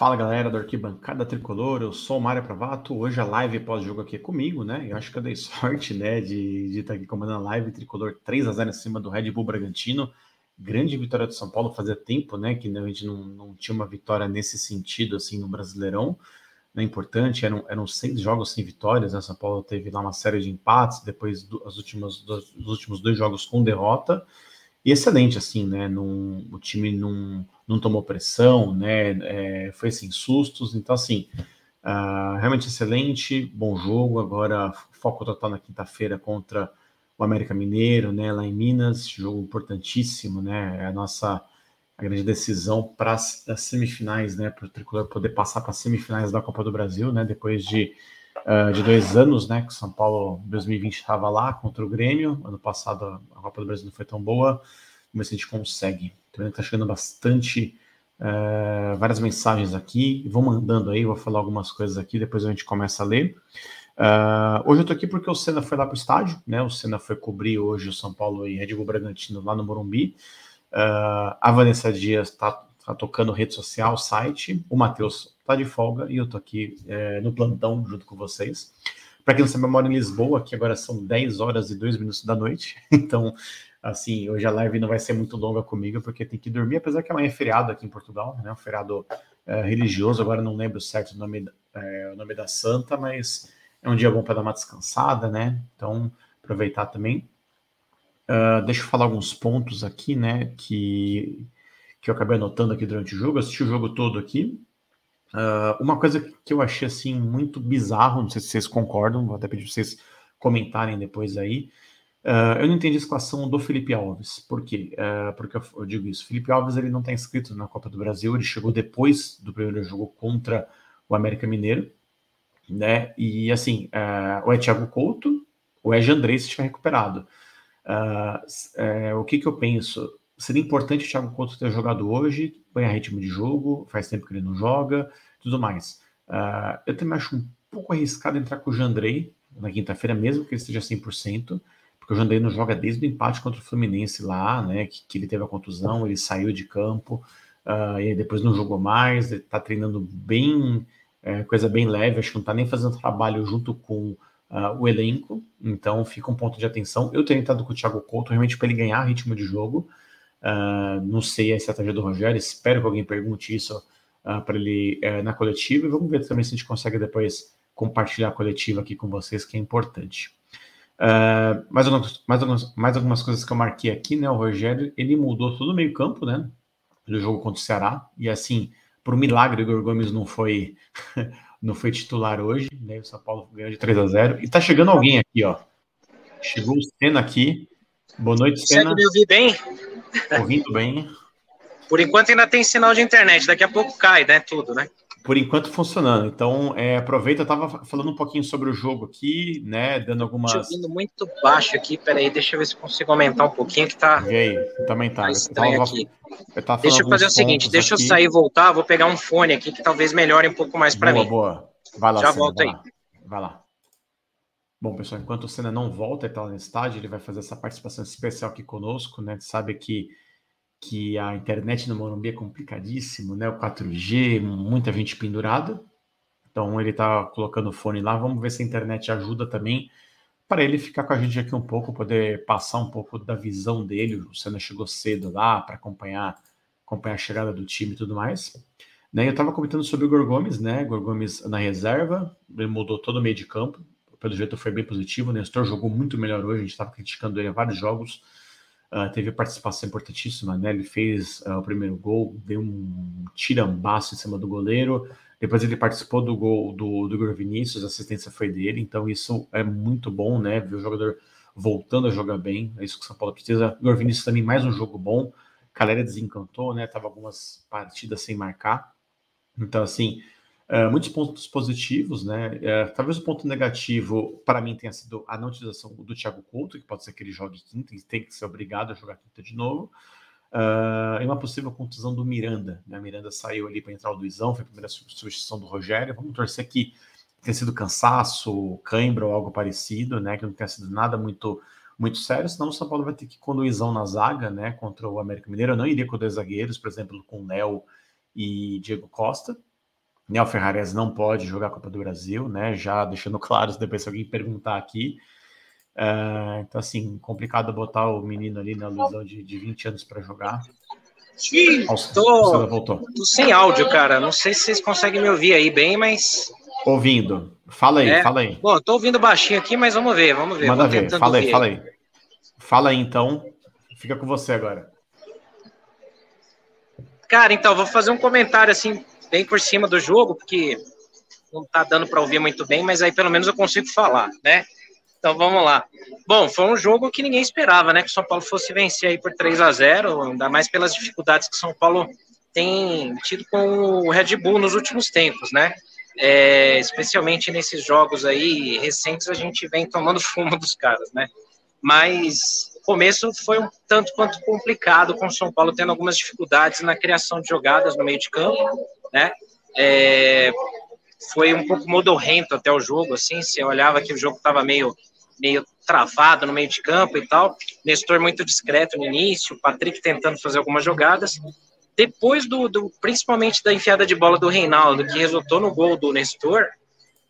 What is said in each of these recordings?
Fala galera do Arquibancada Tricolor, eu sou o Mário Pravato. Hoje a live pós-jogo aqui é comigo, né? Eu acho que eu dei sorte, né, de, de estar aqui comandando a live Tricolor 3 a 0 em cima do Red Bull Bragantino. Grande vitória do São Paulo, fazia tempo, né, que a gente não, não tinha uma vitória nesse sentido, assim, no Brasileirão. Não é importante, eram, eram seis jogos sem vitórias, né? São Paulo teve lá uma série de empates, depois do, as últimas, dos, os últimos dois jogos com derrota. E excelente, assim, né? Num, o time não, não tomou pressão, né? É, foi sem sustos. Então, assim, uh, realmente excelente, bom jogo. Agora, foco total na quinta-feira contra o América Mineiro, né? Lá em Minas, jogo importantíssimo, né? É a nossa a grande decisão para as semifinais, né? Para o tricolor poder passar para as semifinais da Copa do Brasil, né? Depois de uh, de dois anos, né? Que São Paulo 2020 estava lá contra o Grêmio. Ano passado a Copa do Brasil não foi tão boa. Vamos ver se a gente consegue. Também está chegando bastante. Uh, várias mensagens aqui, vou mandando aí, vou falar algumas coisas aqui, depois a gente começa a ler. Uh, hoje eu tô aqui porque o Senna foi lá para o estádio, né? O Senna foi cobrir hoje o São Paulo e Red Bull Bragantino lá no Morumbi. Uh, a Vanessa Dias está tá tocando rede social, site. O Matheus tá de folga e eu tô aqui é, no plantão junto com vocês. Para quem não sabe, eu moro em Lisboa, que agora são 10 horas e 2 minutos da noite. Então, assim, hoje a live não vai ser muito longa comigo, porque tem que dormir, apesar que amanhã é feriado aqui em Portugal, né? Um feriado é, religioso, agora não lembro certo o nome, é, o nome da santa, mas é um dia bom para dar uma descansada, né? Então, aproveitar também. Uh, deixa eu falar alguns pontos aqui, né? Que, que eu acabei anotando aqui durante o jogo. Eu assisti o jogo todo aqui. Uh, uma coisa que eu achei assim muito bizarro, não sei se vocês concordam, vou até pedir para vocês comentarem depois aí. Uh, eu não entendi a situação do Felipe Alves. Por quê? Uh, porque eu, eu, digo isso. Felipe Alves ele não está inscrito na Copa do Brasil, ele chegou depois do primeiro jogo contra o América Mineiro, né? E assim, uh, ou é Thiago Couto, ou é Jandrei se estiver recuperado. o que, que eu penso? Seria importante o Thiago Couto ter jogado hoje, ganhar ritmo de jogo, faz tempo que ele não joga, tudo mais. eu também acho um pouco arriscado entrar com o Jandrei na quinta-feira, mesmo que ele esteja 100%, porque o Jandrei não joga desde o empate contra o Fluminense lá, né? Que, que ele teve a contusão, ele saiu de campo uh, e depois não jogou mais, ele tá treinando bem, é, coisa bem leve, acho que não tá nem fazendo trabalho junto com uh, o elenco, então fica um ponto de atenção. Eu tenho tentado com o Thiago Couto realmente para ele ganhar ritmo de jogo. Uh, não sei a estratégia do Rogério, espero que alguém pergunte isso uh, para ele uh, na coletiva e vamos ver também se a gente consegue depois compartilhar a coletiva aqui com vocês, que é importante. Uh, mais, algumas, mais, algumas, mais algumas coisas que eu marquei aqui, né? O Rogério ele mudou todo o meio-campo, né? Do jogo contra o Ceará. E assim, por um milagre, o Igor Gomes não foi, não foi titular hoje, né? O São Paulo ganhou de 3 a 0 E tá chegando alguém aqui, ó. Chegou o Senna aqui. Boa noite, Senna. Consegue me ouvir bem? Ouvindo bem. Por enquanto ainda tem sinal de internet, daqui a pouco cai, né? Tudo, né? por enquanto funcionando. Então, é, aproveita, eu estava falando um pouquinho sobre o jogo aqui, né? Dando algumas. Ouvindo muito baixo aqui, peraí, deixa eu ver se consigo aumentar um pouquinho que tá. E aí, também tá. tá estranho eu tava, aqui. Eu deixa eu fazer o seguinte, deixa aqui. eu sair e voltar, vou pegar um fone aqui que talvez melhore um pouco mais para mim. Boa, Vai lá, Já volto aí. Lá. Vai lá. Bom, pessoal, enquanto o Senna não volta, ele tá lá no estádio, ele vai fazer essa participação especial aqui conosco, né? Sabe que que a internet no Morumbi é complicadíssimo, né? O 4G, muita gente pendurada, então ele está colocando o fone lá. Vamos ver se a internet ajuda também para ele ficar com a gente aqui um pouco, poder passar um pouco da visão dele. O Senna chegou cedo lá para acompanhar, acompanhar a chegada do time e tudo mais. Né, eu estava comentando sobre o Igor Gomes, né? Igor Gomes na reserva, ele mudou todo o meio de campo. Pelo jeito foi bem positivo. O Nestor jogou muito melhor hoje. A gente estava criticando ele há vários jogos. Uh, teve participação importantíssima, né? Ele fez uh, o primeiro gol, deu um tirambaço em cima do goleiro, depois ele participou do gol do, do Igor Vinícius, a assistência foi dele, então isso é muito bom, né? Ver o jogador voltando a jogar bem, é isso que o São Paulo precisa. Igor Vinícius também mais um jogo bom. Calera desencantou, né? Tava algumas partidas sem marcar. Então, assim, uh, muitos pontos positivos, né? Uh, talvez o ponto negativo para mim tenha sido a não utilização do Thiago Couto, que pode ser que ele jogue quinta e tem que ser obrigado a jogar quinta de novo. Uh, e uma possível contusão do Miranda. Né? Miranda saiu ali para entrar o Luizão, foi a primeira substituição do Rogério. Vamos torcer que tenha sido cansaço, cãibra ou algo parecido, né? Que não tenha sido nada muito muito sério, senão o São Paulo vai ter que ir com o Luizão na zaga, né? Contra o América Mineiro. Eu não iria com dois zagueiros, por exemplo, com Léo e Diego Costa. Nel Ferrares não pode jogar a Copa do Brasil, né? Já deixando claro, depois se alguém perguntar aqui. Uh, então, assim, complicado botar o menino ali na ilusão de, de 20 anos para jogar. Sim, tô, tô sem áudio, cara. Não sei se vocês conseguem me ouvir aí bem, mas. Ouvindo. Fala aí, é. fala aí. Bom, tô ouvindo baixinho aqui, mas vamos ver, vamos ver. Manda ver, fala aí, ver. fala aí. Fala aí então. Fica com você agora. Cara, então, vou fazer um comentário assim, bem por cima do jogo, porque não tá dando para ouvir muito bem, mas aí pelo menos eu consigo falar, né? Então vamos lá. Bom, foi um jogo que ninguém esperava, né? Que o São Paulo fosse vencer aí por 3 a 0 ainda mais pelas dificuldades que o São Paulo tem tido com o Red Bull nos últimos tempos, né? É, especialmente nesses jogos aí recentes, a gente vem tomando fumo dos caras, né? Mas o começo foi um tanto quanto complicado, com o São Paulo tendo algumas dificuldades na criação de jogadas no meio de campo, né? É, foi um pouco modorrento até o jogo, assim, você olhava que o jogo estava meio meio travado no meio de campo e tal. Nestor muito discreto no início, Patrick tentando fazer algumas jogadas. Depois do, do, principalmente da enfiada de bola do Reinaldo, que resultou no gol do Nestor,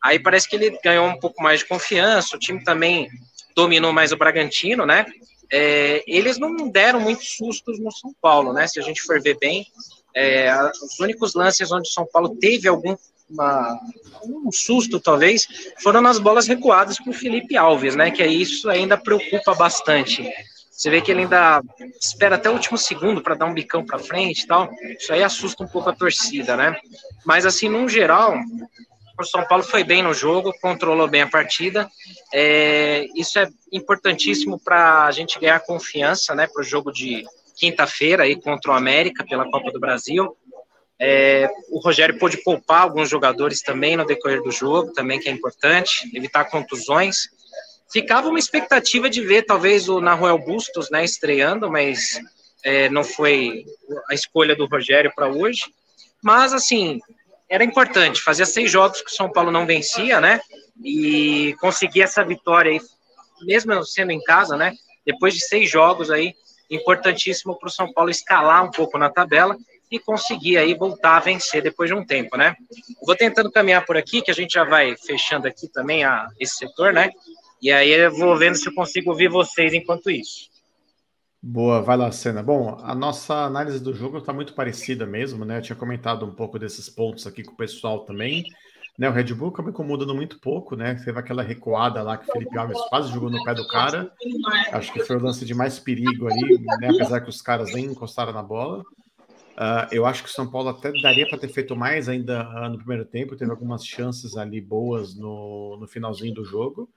aí parece que ele ganhou um pouco mais de confiança, o time também dominou mais o Bragantino, né? É, eles não deram muitos sustos no São Paulo, né? Se a gente for ver bem, é, os únicos lances onde o São Paulo teve algum uma, um susto, talvez, foram nas bolas recuadas para o Felipe Alves, né? Que isso ainda preocupa bastante. Você vê que ele ainda espera até o último segundo para dar um bicão para frente e tal. Isso aí assusta um pouco a torcida, né? Mas, assim, no geral, o São Paulo foi bem no jogo, controlou bem a partida. É, isso é importantíssimo para a gente ganhar confiança, né? Para o jogo de quinta-feira aí contra o América pela Copa do Brasil. É, o Rogério pôde poupar alguns jogadores também no decorrer do jogo, também que é importante, evitar contusões. Ficava uma expectativa de ver talvez o Naruel Bustos né, estreando, mas é, não foi a escolha do Rogério para hoje. Mas, assim, era importante. Fazia seis jogos que o São Paulo não vencia, né? E conseguir essa vitória aí, mesmo sendo em casa, né? Depois de seis jogos aí, importantíssimo para o São Paulo escalar um pouco na tabela e conseguir aí voltar a vencer depois de um tempo, né? Vou tentando caminhar por aqui, que a gente já vai fechando aqui também a, esse setor, né? E aí eu vou vendo se eu consigo ouvir vocês enquanto isso. Boa, vai lá, Cena. Bom, a nossa análise do jogo está muito parecida mesmo, né? Eu tinha comentado um pouco desses pontos aqui com o pessoal também. Né, o Red Bull acabou incomodando muito pouco, né? Teve aquela recuada lá que o Felipe Alves quase jogou no pé do cara. Acho que foi o lance de mais perigo ali, né? Apesar que os caras nem encostaram na bola. Uh, eu acho que o São Paulo até daria para ter feito mais ainda uh, no primeiro tempo, teve algumas chances ali boas no, no finalzinho do jogo.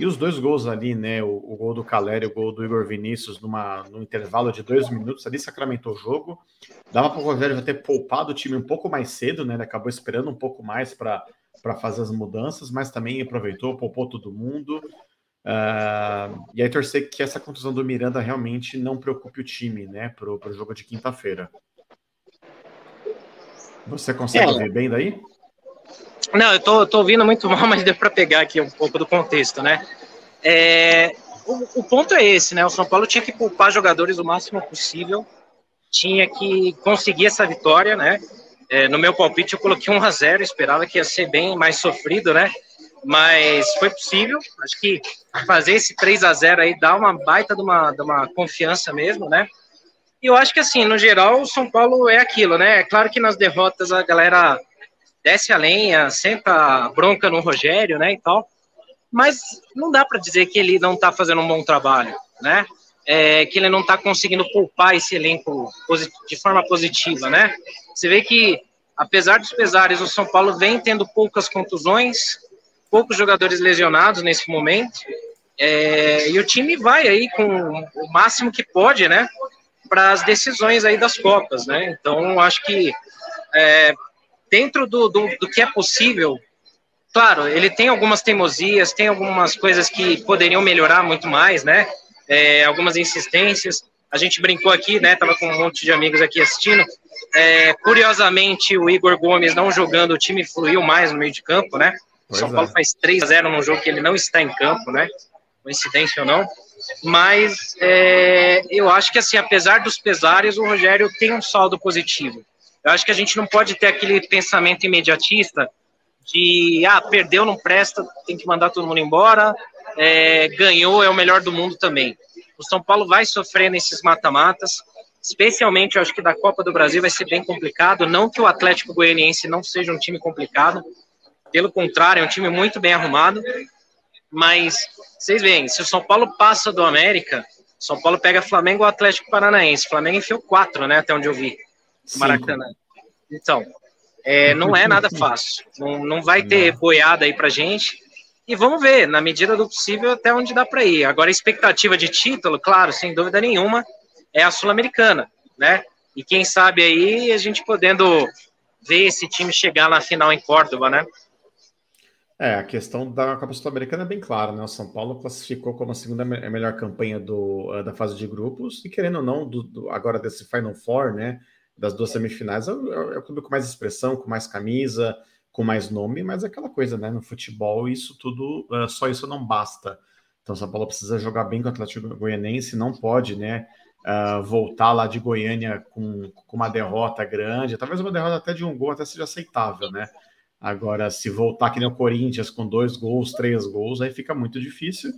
E os dois gols ali, né? O, o gol do Caleri e o gol do Igor Vinícius numa, num intervalo de dois minutos ali sacramentou o jogo. Dava para o Rogério já ter poupado o time um pouco mais cedo, né? Ele acabou esperando um pouco mais para fazer as mudanças, mas também aproveitou, poupou todo mundo. Uh, e aí torcer que essa contusão do Miranda realmente não preocupe o time, né? Para o jogo de quinta-feira. Você consegue é. ouvir bem daí? Não, eu tô, tô ouvindo muito mal, mas deu para pegar aqui um pouco do contexto, né? É, o, o, ponto é esse, né? O São Paulo tinha que poupar jogadores o máximo possível, tinha que conseguir essa vitória, né? É, no meu palpite eu coloquei 1 a 0 esperava que ia ser bem mais sofrido, né? Mas foi possível. Acho que fazer esse 3 a 0 aí dá uma baita de uma, de uma confiança mesmo, né? E eu acho que, assim, no geral, o São Paulo é aquilo, né? É claro que nas derrotas a galera desce a lenha, senta bronca no Rogério, né, e tal. Mas não dá para dizer que ele não está fazendo um bom trabalho, né? É, que ele não está conseguindo poupar esse elenco de forma positiva, né? Você vê que, apesar dos pesares, o São Paulo vem tendo poucas contusões, poucos jogadores lesionados nesse momento, é, e o time vai aí com o máximo que pode, né? para as decisões aí das Copas, né? Então, acho que é, dentro do, do, do, que é possível, claro, ele tem algumas teimosias, tem algumas coisas que poderiam melhorar muito mais, né? É, algumas insistências. A gente brincou aqui, né? Tava com um monte de amigos aqui assistindo. É, curiosamente, o Igor Gomes não jogando, o time fluiu mais no meio de campo, né? O São Paulo é. faz 3 a 0 num jogo que ele não está em campo, né? Coincidência ou não. Mas é, eu acho que, assim, apesar dos pesares, o Rogério tem um saldo positivo. Eu acho que a gente não pode ter aquele pensamento imediatista de, ah, perdeu, não presta, tem que mandar todo mundo embora, é, ganhou, é o melhor do mundo também. O São Paulo vai sofrer nesses mata-matas, especialmente, eu acho que da Copa do Brasil vai ser bem complicado, não que o Atlético Goianiense não seja um time complicado, pelo contrário, é um time muito bem arrumado, mas vocês veem, se o São Paulo passa do América, São Paulo pega Flamengo ou Atlético Paranaense. Flamengo enfiou quatro, né? Até onde eu vi. Maracanã. Então, é, não é nada fácil. Não, não vai ter boiada aí pra gente. E vamos ver, na medida do possível, até onde dá para ir. Agora, a expectativa de título, claro, sem dúvida nenhuma, é a Sul-Americana, né? E quem sabe aí a gente podendo ver esse time chegar na final em Córdoba, né? É, a questão da Copa Sul-Americana é bem clara, né? O São Paulo classificou como a segunda melhor campanha do, eh, da fase de grupos, e querendo ou não, do, do, agora desse Final Four, né? Das duas semifinais, é, é, é o clube com mais expressão, com mais camisa, com mais nome, mas é aquela coisa, né? No futebol, isso tudo, uh, só isso não basta. Então, São Paulo precisa jogar bem com o Atlético Goianense, não pode, né? Uh, voltar lá de Goiânia com, com uma derrota grande, talvez uma derrota até de um gol até seja aceitável, né? Agora, se voltar que nem o Corinthians com dois gols, três gols, aí fica muito difícil.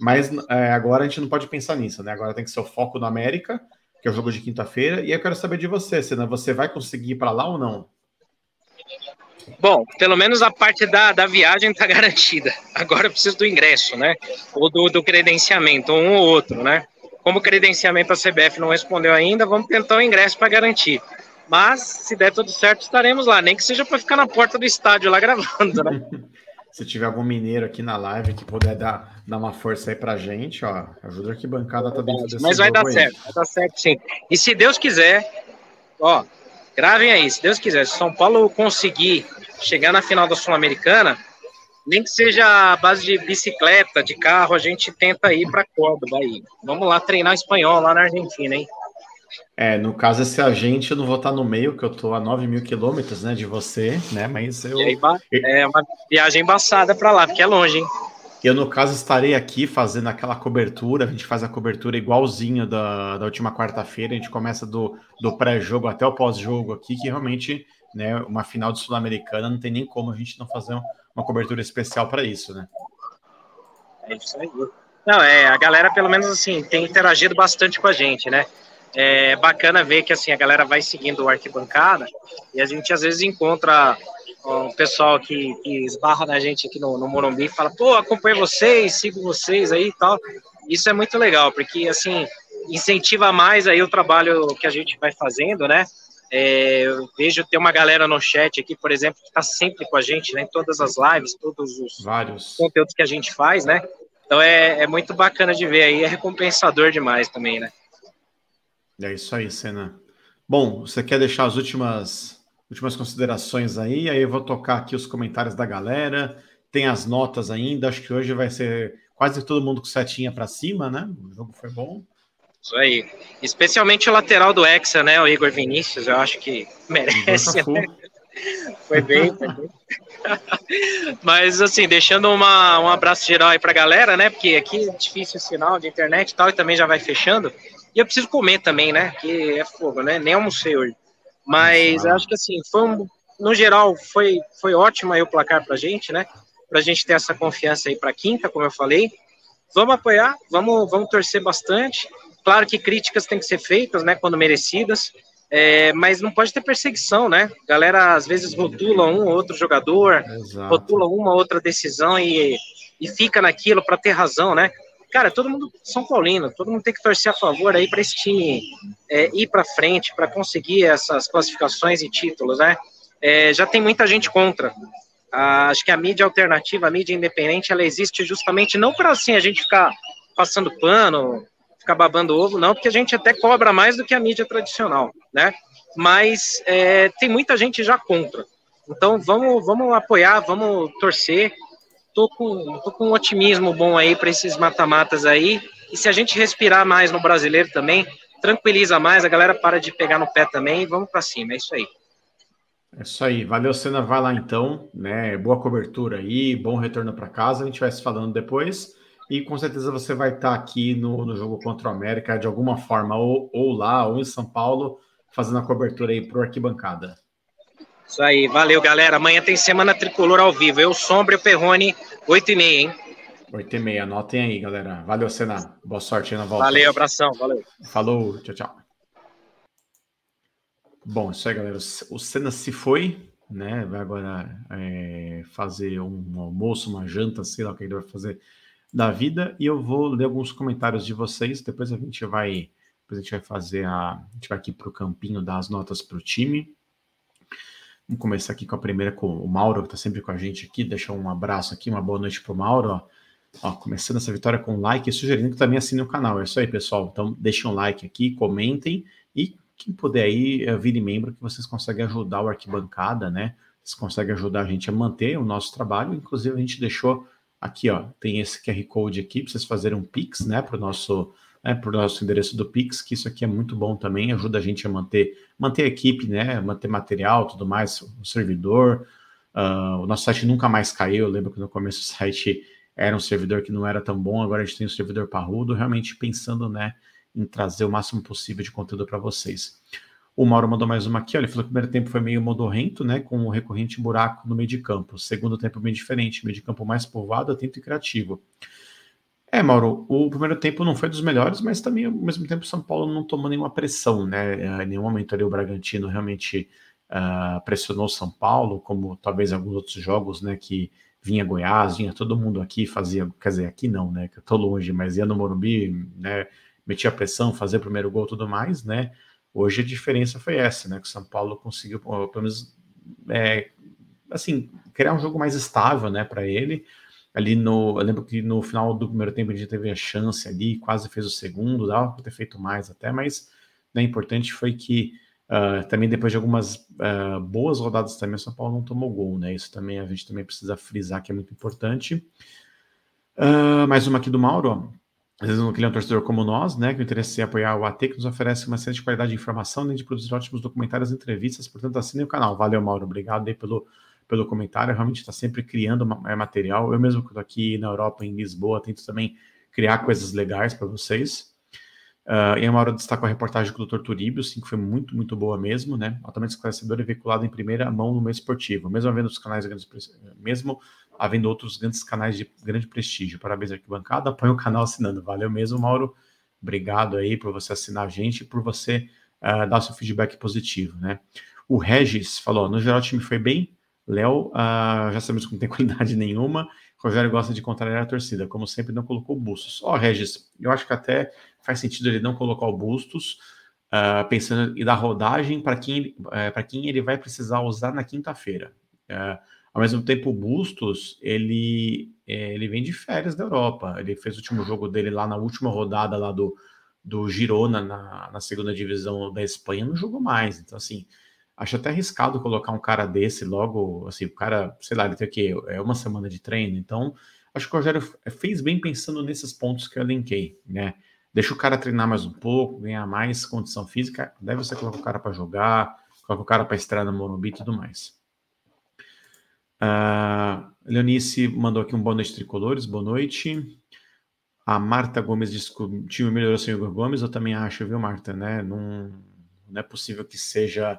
Mas é, agora a gente não pode pensar nisso, né? Agora tem que ser o foco no América, que é o jogo de quinta-feira. E eu quero saber de você, Senna, você vai conseguir ir para lá ou não? Bom, pelo menos a parte da, da viagem está garantida. Agora eu preciso do ingresso, né? Ou do, do credenciamento, um ou outro, né? Como o credenciamento a CBF não respondeu ainda, vamos tentar o ingresso para garantir. Mas, se der tudo certo, estaremos lá. Nem que seja para ficar na porta do estádio lá gravando, né? se tiver algum mineiro aqui na live que puder dar, dar uma força aí pra gente, ó, ajuda aqui bancada tá dentro desse Mas vai dar aí. certo, vai dar certo sim. E se Deus quiser, ó, gravem aí, se Deus quiser, se São Paulo conseguir chegar na final da Sul-Americana, nem que seja a base de bicicleta, de carro, a gente tenta ir para Córdoba aí. Vamos lá treinar espanhol lá na Argentina, hein? É, no caso, esse agente eu não vou estar no meio, que eu estou a 9 mil quilômetros, né, de você, né, mas eu... É uma viagem embaçada para lá, porque é longe, hein? Eu, no caso, estarei aqui fazendo aquela cobertura, a gente faz a cobertura igualzinho da, da última quarta-feira, a gente começa do, do pré-jogo até o pós-jogo aqui, que realmente, né, uma final de Sul-Americana, não tem nem como a gente não fazer uma cobertura especial para isso, né? É isso aí. Não, é, a galera, pelo menos assim, tem interagido bastante com a gente, né? É bacana ver que assim a galera vai seguindo o arquibancada e a gente às vezes encontra o pessoal que, que esbarra na gente aqui no, no Morumbi e fala, pô, acompanho vocês, sigo vocês aí e tal. Isso é muito legal, porque assim incentiva mais aí o trabalho que a gente vai fazendo, né? É, eu vejo ter uma galera no chat aqui, por exemplo, que está sempre com a gente, né? Em todas as lives, todos os Vários. conteúdos que a gente faz, né? Então é, é muito bacana de ver aí, é recompensador demais também, né? É isso aí, Senna. Bom, você quer deixar as últimas, últimas considerações aí? Aí eu vou tocar aqui os comentários da galera. Tem as notas ainda. Acho que hoje vai ser quase todo mundo com setinha para cima, né? O jogo foi bom. Isso aí. Especialmente o lateral do Hexa, né? O Igor Vinícius, eu acho que merece. Né? Foi bem, foi bem. Mas assim, deixando uma, um abraço geral aí pra galera, né? Porque aqui é difícil o sinal de internet e tal, e também já vai fechando. E eu preciso comer também, né? Que é fogo, né? Nem almocei hoje. Mas Nossa, acho que assim, foi um, no geral, foi, foi ótimo aí o placar pra gente, né? Pra gente ter essa confiança aí pra quinta, como eu falei. Vamos apoiar, vamos, vamos torcer bastante. Claro que críticas têm que ser feitas, né? Quando merecidas. É, mas não pode ter perseguição, né? Galera às vezes rotula um ou outro jogador, Exato. rotula uma ou outra decisão e, e fica naquilo para ter razão, né? Cara, todo mundo São Paulino, todo mundo tem que torcer a favor aí para esse time é, ir para frente, para conseguir essas classificações e títulos, né? É, já tem muita gente contra. Ah, acho que a mídia alternativa, a mídia independente, ela existe justamente não para assim a gente ficar passando pano, ficar babando ovo, não, porque a gente até cobra mais do que a mídia tradicional, né? Mas é, tem muita gente já contra. Então vamos, vamos apoiar, vamos torcer tô com, tô com um otimismo bom aí para esses mata-matas aí. E se a gente respirar mais no brasileiro também, tranquiliza mais, a galera para de pegar no pé também e vamos para cima. É isso aí. É isso aí. Valeu, Senna. Vai lá então, né? Boa cobertura aí, bom retorno para casa. A gente vai se falando depois. E com certeza você vai estar tá aqui no, no jogo contra o América de alguma forma, ou, ou lá, ou em São Paulo, fazendo a cobertura aí pro Arquibancada. Isso aí, valeu, galera. Amanhã tem Semana Tricolor ao vivo. Eu, Sombra e o Perrone, 8 e meia, hein? 8 e meia, anotem aí, galera. Valeu, Senna. Boa sorte aí na volta. Valeu, abração, valeu. Falou, tchau, tchau. Bom, isso aí, galera. O Senna se foi, né? Vai agora é, fazer um almoço, uma janta, sei lá o que ele vai fazer da vida. E eu vou ler alguns comentários de vocês. Depois a gente vai, depois a gente vai fazer a, a gente vai aqui para o campinho dar as notas para o time. Vamos começar aqui com a primeira com o Mauro, que está sempre com a gente aqui. Deixar um abraço aqui, uma boa noite para o Mauro. Ó. Começando essa vitória com like e sugerindo que também assine o canal. É isso aí, pessoal. Então, deixem um like aqui, comentem e quem puder aí, eh, vire membro que vocês conseguem ajudar o Arquibancada, né? Vocês conseguem ajudar a gente a manter o nosso trabalho. Inclusive, a gente deixou aqui, ó, tem esse QR Code aqui para vocês fazerem um Pix, né, para o nosso, né, pro nosso endereço do Pix, que isso aqui é muito bom também, ajuda a gente a manter, manter a equipe, né, manter material, tudo mais, o servidor. Uh, o nosso site nunca mais caiu. Eu lembro que no começo o site era um servidor que não era tão bom, agora a gente tem um servidor parrudo, realmente pensando, né, em trazer o máximo possível de conteúdo para vocês. O Mauro mandou mais uma aqui, olha, ele falou que o primeiro tempo foi meio modorrento, né, com o recorrente buraco no meio de campo. O segundo tempo bem diferente, meio de campo mais povoado, atento e criativo. É, Mauro, o primeiro tempo não foi dos melhores, mas também, ao mesmo tempo, o São Paulo não tomou nenhuma pressão, né? Em nenhum momento ali o Bragantino realmente uh, pressionou o São Paulo, como talvez alguns outros jogos, né, que vinha Goiás, vinha todo mundo aqui, fazia, quer dizer, aqui não, né, que eu tô longe, mas ia no Morumbi, né, metia pressão, fazia primeiro gol tudo mais, né, hoje a diferença foi essa, né, que o São Paulo conseguiu, pelo menos, é, assim, criar um jogo mais estável, né, para ele, ali no, eu lembro que no final do primeiro tempo a gente teve a chance ali, quase fez o segundo, dava para ter feito mais até, mas, né, importante foi que Uh, também depois de algumas uh, boas rodadas também, o São Paulo não tomou gol, né? Isso também a gente também precisa frisar que é muito importante. Uh, mais uma aqui do Mauro, ó. Às vezes ele é um torcedor como nós, né? Que o interesse é apoiar o AT, que nos oferece uma excelente qualidade de informação, além de produzir ótimos documentários e entrevistas. Portanto, assine o canal. Valeu, Mauro. Obrigado aí pelo, pelo comentário. Realmente está sempre criando é, material. Eu mesmo que estou aqui na Europa, em Lisboa, tento também criar coisas legais para vocês. Uh, e a Mauro destaca a reportagem com o Dr. Turíbio, sim, que foi muito, muito boa mesmo, né? Altamente esclarecedora e veiculada em primeira mão no meio esportivo, mesmo havendo os canais grandes, mesmo havendo outros grandes canais de grande prestígio. Parabéns arquibancada, apoia o canal assinando. Valeu mesmo, Mauro. Obrigado aí por você assinar a gente e por você uh, dar seu feedback positivo, né? O Regis falou: no geral o time foi bem. Léo, uh, já sabemos que não tem qualidade nenhuma. Rogério gosta de contrariar a torcida, como sempre, não colocou Bustos. Ó, oh, Regis, eu acho que até faz sentido ele não colocar o Bustos, uh, pensando em dar rodagem para quem, uh, quem ele vai precisar usar na quinta-feira. Uh, ao mesmo tempo, o Bustos, ele, é, ele vem de férias da Europa. Ele fez o último jogo dele lá na última rodada lá do, do Girona, na, na segunda divisão da Espanha, não jogou mais. Então, assim, acho até arriscado colocar um cara desse logo, assim, o cara, sei lá, ele tem o quê? É uma semana de treino, então acho que o Rogério fez bem pensando nesses pontos que eu elenquei, né? Deixa o cara treinar mais um pouco, ganhar mais condição física, deve você colocar o cara para jogar, coloca o cara para estrear no Morumbi e tudo mais. Uh, Leonice mandou aqui um boa noite tricolores, boa noite. A Marta Gomes disse que o time melhorou sem o Igor Gomes, eu também acho, viu, Marta, né? Não, não é possível que seja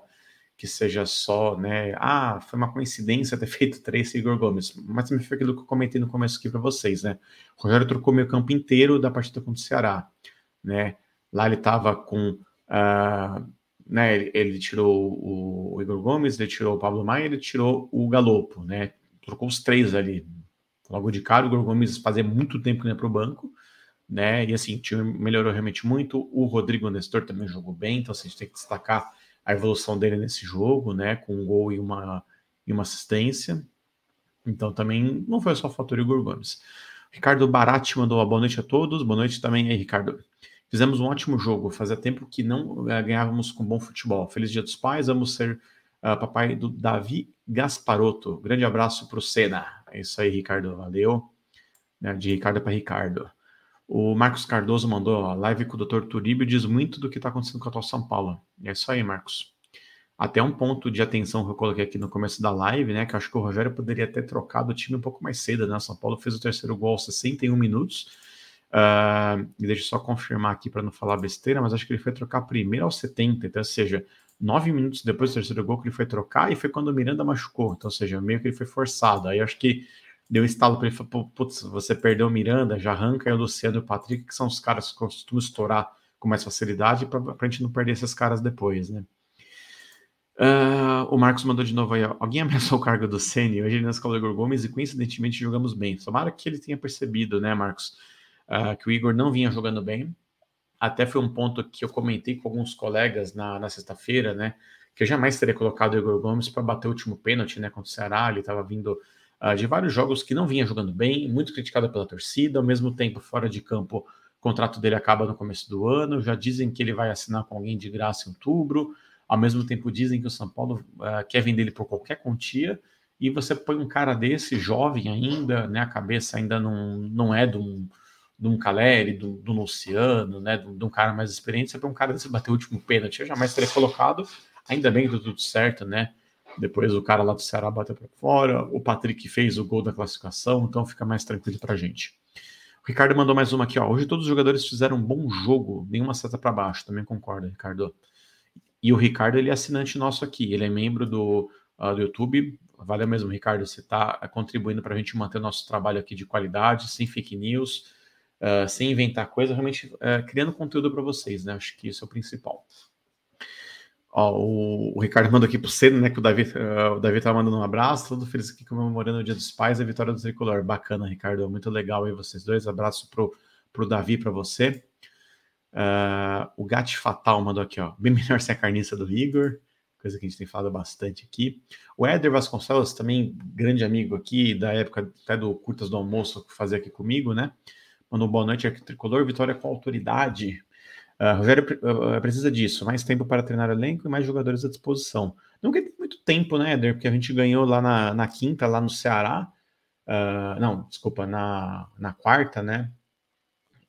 que seja só, né? Ah, foi uma coincidência ter feito três Igor Gomes. Mas também foi aquilo que eu comentei no começo aqui para vocês, né? O Rogério trocou meio campo inteiro da partida contra o Ceará, né? Lá ele estava com. Uh, né, ele, ele, tirou o, o, Igor Gomes, ele tirou o Pablo Maia, ele tirou o Galopo, né? Trocou os três ali. Logo de cara, o Igor Gomes fazia muito tempo que ia para o banco, né? E assim, o time melhorou realmente muito. O Rodrigo Nestor também jogou bem, então assim, a gente tem que destacar a evolução dele nesse jogo, né? Com um gol e uma, e uma assistência. Então também não foi só o fator Igor Gomes. Ricardo Barati mandou uma boa noite a todos. Boa noite também aí, Ricardo. Fizemos um ótimo jogo. Fazia tempo que não uh, ganhávamos com bom futebol. Feliz Dia dos Pais. Vamos ser uh, papai do Davi Gasparotto. Grande abraço para o Senna. É isso aí, Ricardo. Valeu. Né, de Ricardo para Ricardo. O Marcos Cardoso mandou a live com o Dr. Turíbio diz muito do que está acontecendo com a atual São Paulo. É isso aí, Marcos. Até um ponto de atenção que eu coloquei aqui no começo da live, né? Que eu acho que o Rogério poderia ter trocado o time um pouco mais cedo, né? São Paulo fez o terceiro gol aos 61 minutos. Uh, deixa eu só confirmar aqui para não falar besteira, mas acho que ele foi trocar primeiro aos 70, então, ou seja, nove minutos depois do terceiro gol que ele foi trocar, e foi quando o Miranda machucou, então, ou seja, meio que ele foi forçado. Aí acho que deu estalo para ele, putz, você perdeu o Miranda, já arranca aí o Luciano e o Patrick, que são os caras que costumam estourar com mais facilidade, para a gente não perder esses caras depois, né? Uh, o Marcos mandou de novo aí, ó. Alguém ameaçou o cargo do Senna hoje ele nas Igor Gomes e coincidentemente jogamos bem. Tomara que ele tenha percebido, né, Marcos, uh, que o Igor não vinha jogando bem. Até foi um ponto que eu comentei com alguns colegas na, na sexta-feira, né? Que eu jamais teria colocado o Igor Gomes para bater o último pênalti, né? Contra o Ceará. Ele estava vindo uh, de vários jogos que não vinha jogando bem, muito criticado pela torcida, ao mesmo tempo, fora de campo, o contrato dele acaba no começo do ano. Já dizem que ele vai assinar com alguém de graça em outubro. Ao mesmo tempo, dizem que o São Paulo uh, quer vender ele por qualquer quantia, e você põe um cara desse, jovem ainda, né? A cabeça ainda não, não é de um, de um Caleri, do, do Luciano, né? De, um cara mais experiente, você põe um cara desse bater o último pênalti, eu jamais teria colocado, ainda bem que deu tudo certo, né? Depois o cara lá do Ceará bateu para fora, o Patrick fez o gol da classificação, então fica mais tranquilo para gente. O Ricardo mandou mais uma aqui, ó. Hoje todos os jogadores fizeram um bom jogo, nenhuma seta para baixo, também concordo, Ricardo. E o Ricardo, ele é assinante nosso aqui, ele é membro do, uh, do YouTube. Valeu mesmo, Ricardo, você está contribuindo para a gente manter o nosso trabalho aqui de qualidade, sem fake news, uh, sem inventar coisa, realmente uh, criando conteúdo para vocês, né? Acho que isso é o principal. Ó, o, o, Ricardo mandou aqui para o né? Que o Davi, uh, o Davi tá mandando um abraço, todo feliz aqui comemorando o Dia dos Pais a vitória do Tricolor. Bacana, Ricardo, muito legal aí vocês dois. Abraço pro, pro Davi, para você. Uh, o Gat Fatal mandou aqui, ó. Bem melhor ser a carniça do Igor, coisa que a gente tem falado bastante aqui. O Éder Vasconcelos, também grande amigo aqui, da época até do Curtas do Almoço, que fazia aqui comigo, né? Mandou boa noite aqui, Tricolor. Vitória com autoridade. Uh, Rogério uh, precisa disso, mais tempo para treinar elenco e mais jogadores à disposição. Não tem muito tempo, né, Éder? Porque a gente ganhou lá na, na quinta, lá no Ceará. Uh, não, desculpa, na, na quarta, né?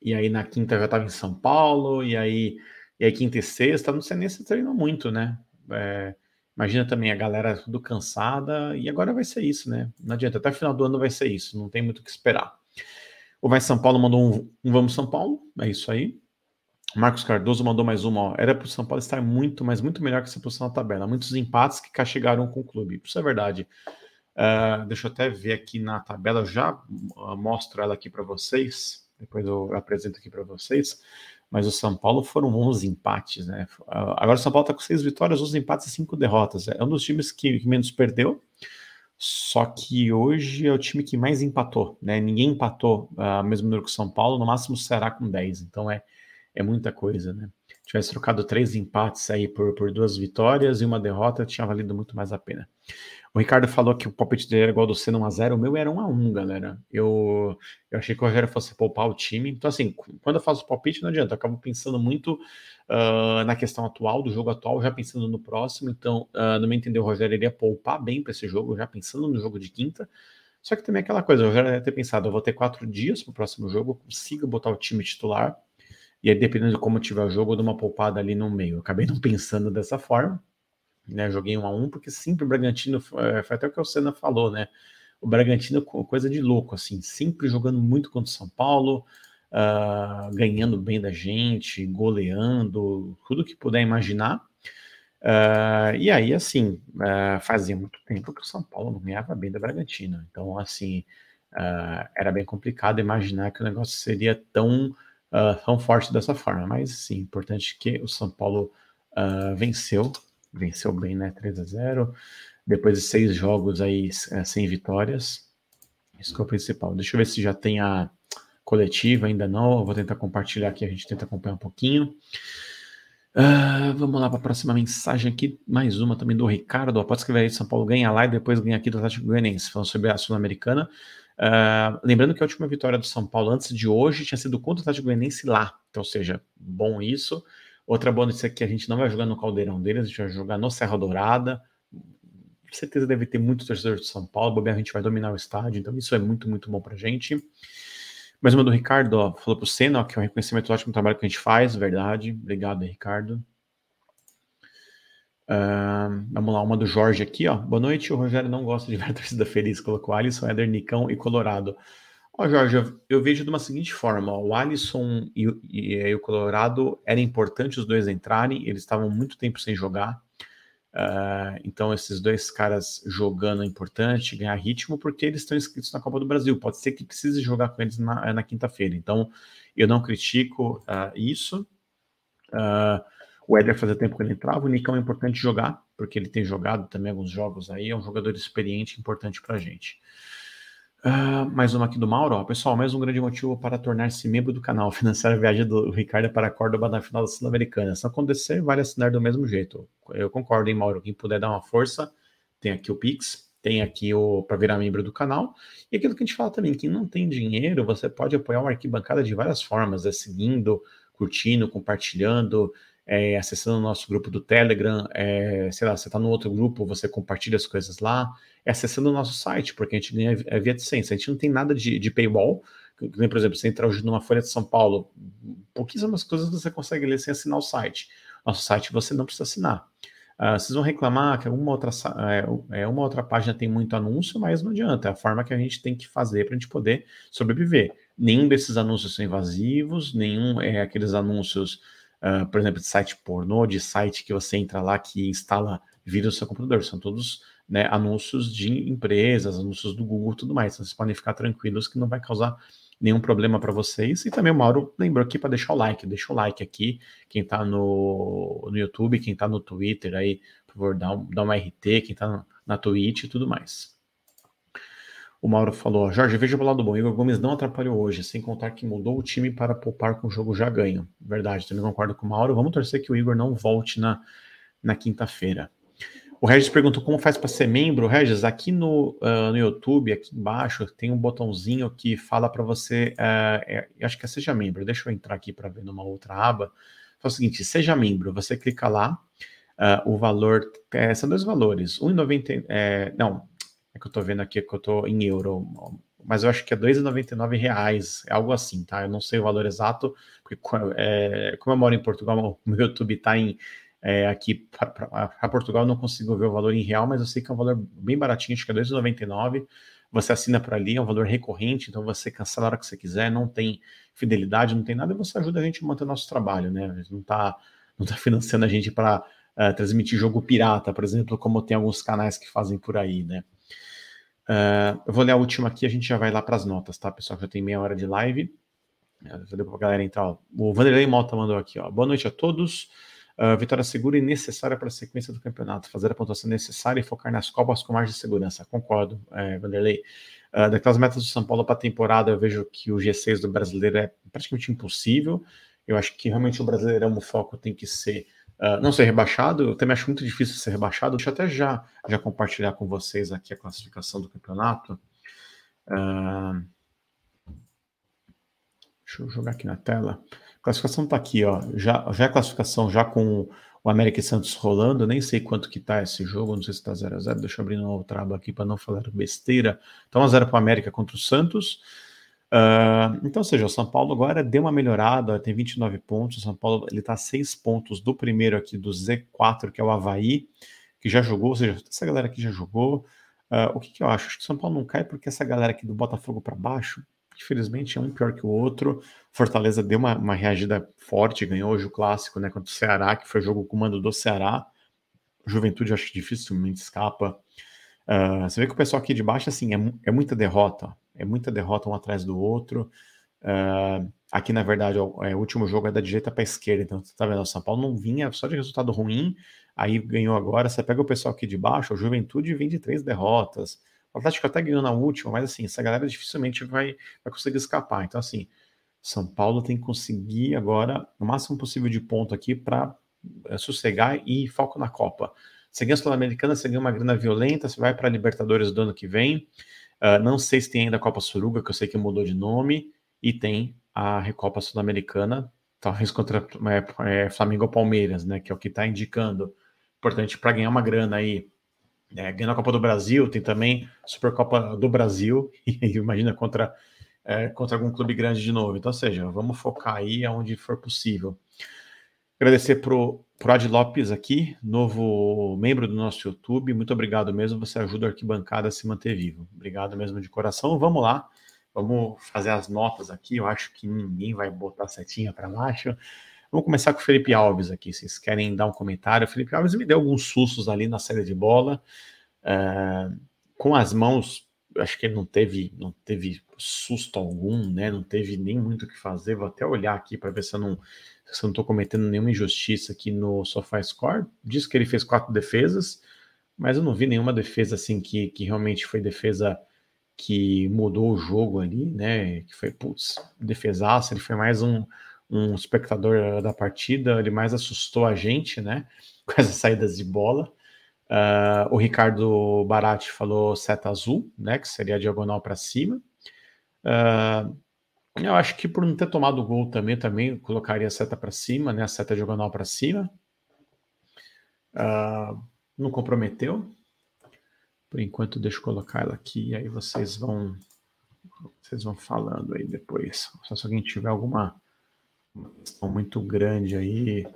e aí na quinta já estava em São Paulo, e aí, e aí quinta e sexta, não sei nem se treinou muito, né? É, imagina também a galera tudo cansada, e agora vai ser isso, né? Não adianta, até final do ano vai ser isso, não tem muito o que esperar. O Vai São Paulo mandou um, um Vamos São Paulo, é isso aí. Marcos Cardoso mandou mais uma, ó. Era para o São Paulo estar muito, mas muito melhor que essa posição na tabela. Muitos empates que castigaram com o clube. Isso é verdade. Uh, deixa eu até ver aqui na tabela, já uh, mostro ela aqui para vocês depois eu apresento aqui para vocês. Mas o São Paulo foram 11 empates, né? Agora o São Paulo está com seis vitórias, 11 empates e cinco derrotas. É um dos times que, menos perdeu, só que hoje é o time que mais empatou, né? Ninguém empatou uh, mesmo número que o São Paulo, no máximo será com 10. Então é, é muita coisa, né? tivesse trocado três empates aí por, por duas vitórias e uma derrota, tinha valido muito mais a pena. O Ricardo falou que o palpite dele era igual do C 1x0, o meu era 1x1, galera. Eu, eu achei que o Rogério fosse poupar o time. Então, assim, quando eu faço palpite, não adianta. Eu acabo pensando muito uh, na questão atual, do jogo atual, já pensando no próximo. Então, uh, no meu entender, o Rogério iria poupar bem para esse jogo, já pensando no jogo de quinta. Só que também é aquela coisa, o Rogério deve ter pensado, eu vou ter quatro dias para o próximo jogo, consigo botar o time titular, e aí, dependendo de como tiver o jogo, eu dou uma poupada ali no meio. Eu acabei não pensando dessa forma né? Joguei um a um, porque sempre o Bragantino, é, foi até o que o Senna falou, né? O Bragantino, coisa de louco, assim, sempre jogando muito contra o São Paulo, uh, ganhando bem da gente, goleando, tudo que puder imaginar. Uh, e aí, assim, uh, fazia muito tempo que o São Paulo não ganhava bem da Bragantino. Então, assim, era bem complicado imaginar que o negócio seria tão, tão forte dessa forma. Mas, sim, importante que o São Paulo venceu venceu bem, né? 3 a 0 Depois de seis jogos aí é, sem vitórias. Isso que é o principal. Deixa eu ver se já tem a coletiva, ainda não. Eu vou tentar compartilhar aqui, a gente tenta acompanhar um pouquinho. Uh, vamos lá para a próxima mensagem aqui. Mais uma também do Ricardo. Pode escrever aí: São Paulo ganha lá e depois ganha aqui do Atlético Goianiense, falando sobre a Sul-Americana. Uh, lembrando que a última vitória do São Paulo antes de hoje tinha sido contra o Atlético Goianiense lá. Então, seja, bom isso. Outra boa notícia é que a gente não vai jogar no caldeirão deles, a gente vai jogar no Serra Dourada. Com certeza deve ter muito torcedor de São Paulo, a gente vai dominar o estádio, então isso é muito, muito bom pra gente. Mais uma do Ricardo, ó, falou pro Senna, ó, que é um reconhecimento ótimo do trabalho que a gente faz, verdade. Obrigado, Ricardo. Uh, vamos lá, uma do Jorge aqui, ó. Boa noite, o Rogério não gosta de ver a torcida feliz, colocou Alisson, Éder, Nicão e Colorado. Ó, Jorge, eu, eu vejo de uma seguinte forma: ó, o Alisson e, e, e, o Colorado era importante os dois entrarem, eles estavam muito tempo sem jogar. Uh, então, esses dois caras jogando é importante, ganhar ritmo, porque eles estão inscritos na Copa do Brasil. Pode ser que precise jogar com eles na, na quinta-feira. Então, eu não critico uh, isso. Uh, o Éder fazia tempo que ele entrava. O Nicão é importante jogar, porque ele tem jogado também alguns jogos aí. É um jogador experiente, importante para a gente. Uh, mais uma aqui do Mauro. Ó. Pessoal, mais um grande motivo para tornar-se membro do canal. Financiar a viagem do Ricardo para Córdoba na final da Sul-Americana. Se acontecer, vale assinar do mesmo jeito. Eu concordo, hein, Mauro? Quem puder dar uma força, tem aqui o Pix, tem aqui o para virar membro do canal. E aquilo que a gente fala também, quem não tem dinheiro, você pode apoiar o Arquibancada de várias formas, é seguindo, curtindo, compartilhando, é, acessando o nosso grupo do Telegram, é, sei lá, você está no outro grupo, você compartilha as coisas lá, é acessando o nosso site, porque a gente ganha é via AdSense, a gente não tem nada de, de paywall, por exemplo, você entrar hoje numa Folha de São Paulo, pouquíssimas coisas você consegue ler sem assinar o site. Nosso site você não precisa assinar. Uh, vocês vão reclamar que alguma outra, é, é, uma outra página tem muito anúncio, mas não adianta, é a forma que a gente tem que fazer para a gente poder sobreviver. Nenhum desses anúncios são invasivos, nenhum é aqueles anúncios uh, por exemplo, de site pornô, de site que você entra lá que instala vírus no seu computador. São todos né, anúncios de empresas, anúncios do Google tudo mais. Então, vocês podem ficar tranquilos que não vai causar nenhum problema para vocês. E também o Mauro lembrou aqui para deixar o like. Deixa o like aqui. Quem está no, no YouTube, quem está no Twitter aí, por favor, dá, um, dá uma RT. Quem está na Twitch e tudo mais. O Mauro falou: Jorge, veja o lado bom. Igor Gomes não atrapalhou hoje, sem contar que mudou o time para poupar com o jogo já ganho. Verdade, também concordo com o Mauro. Vamos torcer que o Igor não volte na, na quinta-feira. O Regis perguntou como faz para ser membro. Regis, aqui no, uh, no YouTube, aqui embaixo, tem um botãozinho que fala para você. Uh, é, acho que é Seja Membro. Deixa eu entrar aqui para ver numa outra aba. Faz o seguinte: Seja Membro. Você clica lá. Uh, o valor. É, são dois valores. 1,90. É, não, é que eu tô vendo aqui que eu tô em euro, mas eu acho que é 2,99 reais, é algo assim, tá? Eu não sei o valor exato, porque é, como eu moro em Portugal, o meu YouTube tá em é, aqui para Portugal, eu não consigo ver o valor em real, mas eu sei que é um valor bem baratinho, acho que é R$ 2,99. Você assina por ali, é um valor recorrente, então você cancela a hora que você quiser, não tem fidelidade, não tem nada, e você ajuda a gente a manter o nosso trabalho, né? Não tá, não tá financiando a gente para uh, é, transmitir jogo pirata, por exemplo, como tem alguns canais que fazem por aí, né? Uh, eu vou ler a última aqui, a gente já vai lá para as notas, tá, pessoal? Já tem meia hora de live. Já deu para a galera entrar. Ó. O Vanderlei Mota mandou aqui, ó. Boa noite a todos. Uh, vitória segura e necessária para a sequência do campeonato. Fazer a pontuação necessária e focar nas Copas com mais de segurança. Concordo, é, Vanderlei. Uh, daquelas metas do São Paulo para a temporada, eu vejo que o G6 do brasileiro é praticamente impossível. Eu acho que realmente o brasileirão, o foco tem que ser uh, não ser rebaixado. Eu também acho muito difícil ser rebaixado. Deixa eu até já, já compartilhar com vocês aqui a classificação do campeonato. Uh, deixa eu jogar aqui na tela. A classificação está aqui, ó. Já, já é a classificação já com o América e Santos rolando. Nem sei quanto que tá esse jogo. Não sei se está 0 a 0 Deixa eu abrir uma outra aba aqui para não falar besteira. Então, 1 0 para o América contra o Santos. Uh, então, ou seja, o São Paulo agora deu uma melhorada, tem 29 pontos. O São Paulo ele está a 6 pontos do primeiro aqui do Z4, que é o Havaí, que já jogou, ou seja, essa galera aqui já jogou. Uh, o que, que, eu acho? Acho que o São Paulo não cai porque essa galera aqui do Botafogo para baixo, infelizmente, é um pior que o outro. Fortaleza deu uma, uma reagida forte, ganhou hoje o clássico né, contra o Ceará, que foi jogo com o mando do Ceará. Juventude, acho que dificilmente escapa. Uh, você vê que o pessoal aqui de baixo, assim, é, é muita derrota é muita derrota um atrás do outro. Uh, aqui, na verdade, o, é, o, último jogo é da direita para esquerda, então você tá vendo, o São Paulo não vinha só de resultado ruim, aí ganhou agora. Você pega o pessoal aqui de baixo, o Juventude vem de três derrotas. O Atlético até ganhou na última, mas assim, essa galera dificilmente vai, vai conseguir escapar. Então, assim, São Paulo tem que conseguir agora o máximo possível de ponto aqui para é, sossegar e foco na Copa. Você ganha a Sul-Americana, você ganha uma grana violenta, você vai para a Libertadores do ano que vem. Uh, não sei se tem ainda a Copa Suruga, que eu sei que mudou de nome, e tem a Recopa Sul-Americana, talvez contra é, é, Flamengo ou Palmeiras, né? Que é o que está indicando. Importante para ganhar uma grana aí. É, ganhando a Copa do Brasil, tem também Supercopa do Brasil, e imagina contra, é, contra algum clube grande de novo. Então, ou seja, vamos focar aí aonde for possível. Agradecer pro Prod Lopes aqui, novo membro do nosso YouTube. Muito obrigado mesmo. Você ajuda a arquibancada a se manter vivo. Obrigado mesmo de coração. Vamos lá. vamos fazer as notas aqui. Eu acho que ninguém vai botar setinha para baixo. Vamos começar com o Felipe Alves aqui. Vocês querem dar um comentário? O Felipe Alves me deu alguns sustos ali na série de bola. Uh, com as mãos, acho que ele não teve, não teve susto algum, né? Não teve nem muito o que fazer. Vou até olhar aqui para ver se eu não se eu não estou cometendo nenhuma injustiça aqui no SofaScore. Diz que ele fez quatro defesas, mas eu não vi nenhuma defesa assim que, que realmente foi defesa que mudou o jogo ali, né? Que foi, putz, defesaça. Ele foi mais um, um espectador da partida, ele mais assustou a gente, né? Com essas saídas de bola. Uh, o Ricardo Barati falou seta azul, né? Que seria a diagonal para cima. Uh, eu acho que por não ter tomado o gol também, também colocaria a seta para cima, né? A seta diagonal para cima. Uh, não comprometeu. Por enquanto, deixa eu colocar ela aqui, aí vocês vão vocês vão falando aí depois. Só se alguém tiver alguma questão muito grande aí,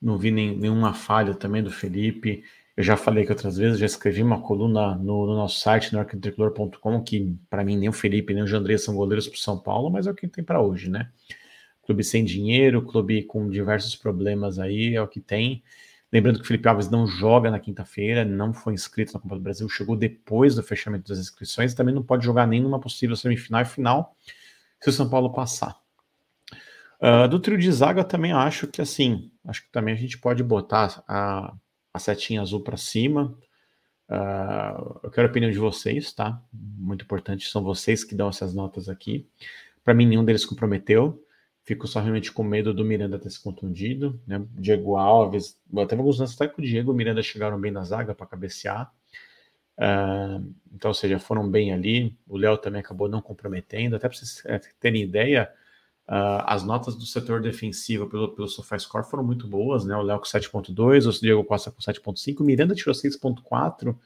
não vi nem, nenhuma falha também do Felipe. Eu já falei que outras vezes, já escrevi uma coluna no, no nosso site, no arquitricolor.com, que para mim nem o Felipe nem o Jandrei são goleiros para São Paulo, mas é o que tem para hoje, né? Clube sem dinheiro, clube com diversos problemas aí, é o que tem. Lembrando que o Felipe Alves não joga na quinta-feira, não foi inscrito na Copa do Brasil, chegou depois do fechamento das inscrições também não pode jogar nem numa possível semifinal e final se o São Paulo passar. Uh, do trio de zaga também acho que assim, acho que também a gente pode botar a, a setinha azul para cima. Uh, eu quero a opinião de vocês, tá? Muito importante, são vocês que dão essas notas aqui. Para mim, nenhum deles comprometeu. Fico só realmente com medo do Miranda ter se contundido, né? Diego Alves, teve alguns lances até que o Diego o Miranda chegaram bem na zaga para cabecear. Uh, então, ou seja, foram bem ali. O Léo também acabou não comprometendo. Até para vocês é, terem ideia, uh, as notas do setor defensivo pelo, pelo SofaScore foram muito boas, né? O Léo com 7.2, o Diego Costa com 7.5, o Miranda tirou 6.4.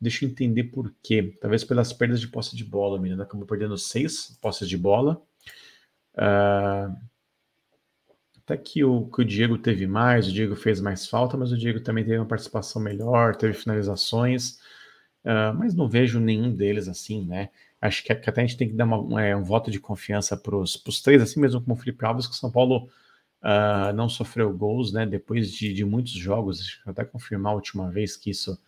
Deixa eu entender por quê. Talvez pelas perdas de posse de bola. Miranda acabou perdendo seis posses de bola. Uh, até que o, que o Diego teve mais, o Diego fez mais falta, mas o Diego também teve uma participação melhor, teve finalizações, uh, mas não vejo nenhum deles assim, né? Acho que, até a gente tem que dar uma, um, é, um voto de confiança para os três, assim mesmo como o Felipe Alves, que o São Paulo uh, não sofreu gols, né? Depois de, de muitos jogos, acho que até confirmar a última vez que isso,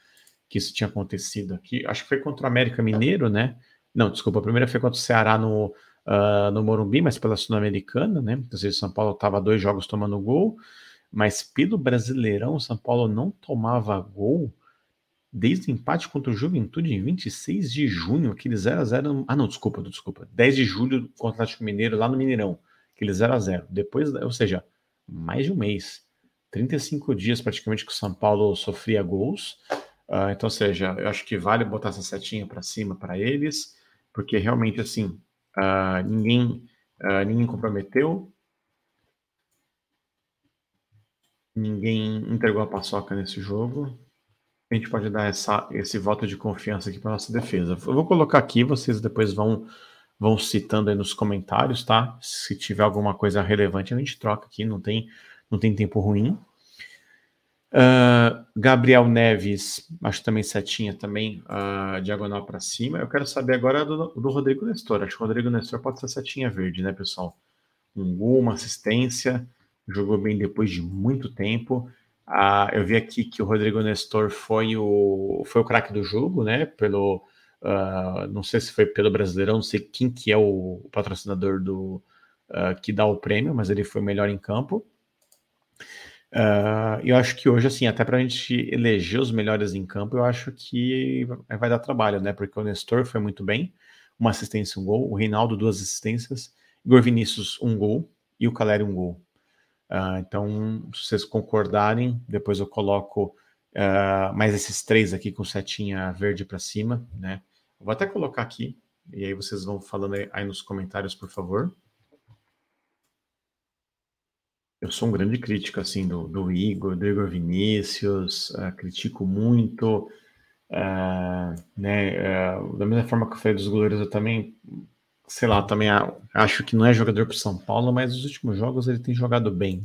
que isso tinha acontecido aqui. Acho que foi contra o América Mineiro, né? Não, desculpa, a primeira foi contra o Ceará no, uh, no Morumbi, mas pela Sul-Americana, né? Ou seja, São Paulo estava dois jogos tomando gol, mas pelo Brasileirão, São Paulo não tomava gol desde o empate contra o Juventude em 26 de junho, aquele 0x0. Ah, não, desculpa, desculpa. 10 de julho contra o Atlético Mineiro, lá no Mineirão, aquele 0x0. Depois, ou seja, mais de um mês. 35 dias praticamente que o São Paulo sofria gols. Uh, então, ou seja, eu acho que vale botar essa setinha para cima para eles, porque realmente, assim, Uh, ninguém, uh, ninguém comprometeu. Ninguém entregou a paçoca nesse jogo. A gente pode dar essa, esse voto de confiança aqui para nossa defesa. Eu vou colocar aqui, vocês depois vão, vão citando aí nos comentários, tá? Se tiver alguma coisa relevante, a gente troca aqui, não tem, não tem tempo ruim. Uh, Gabriel Neves, acho também setinha também, uh, diagonal para cima. Eu quero saber agora do, do, Rodrigo Nestor. Acho que o Rodrigo Nestor pode ser setinha verde, né, pessoal? Um gol, uma assistência, jogou bem depois de muito tempo. Uh, eu vi aqui que o Rodrigo Nestor foi o, foi o craque do jogo, né? Pelo, não sei se foi pelo Brasileirão, não sei quem que é o patrocinador do que dá o prêmio, mas ele foi o melhor em campo. Uh, eu acho que hoje, assim, até para a gente eleger os melhores em campo, eu acho que vai dar trabalho, né? Porque o Nestor foi muito bem, uma assistência, um gol, o Reinaldo, duas assistências, Igor Vinícius, um gol, e o Caleri, um gol. Uh, então, se vocês concordarem, depois eu coloco uh, mais esses três aqui com setinha verde para cima, né? vou até colocar aqui, e aí vocês vão falando aí nos comentários, por favor. Eu sou um grande crítico assim do, do Igor, do Igor Vinícius, uh, critico muito, né? Da mesma forma que eu falei dos goleiros, eu também, sei lá, também acho que não é jogador para São Paulo, mas nos últimos jogos ele tem jogado bem.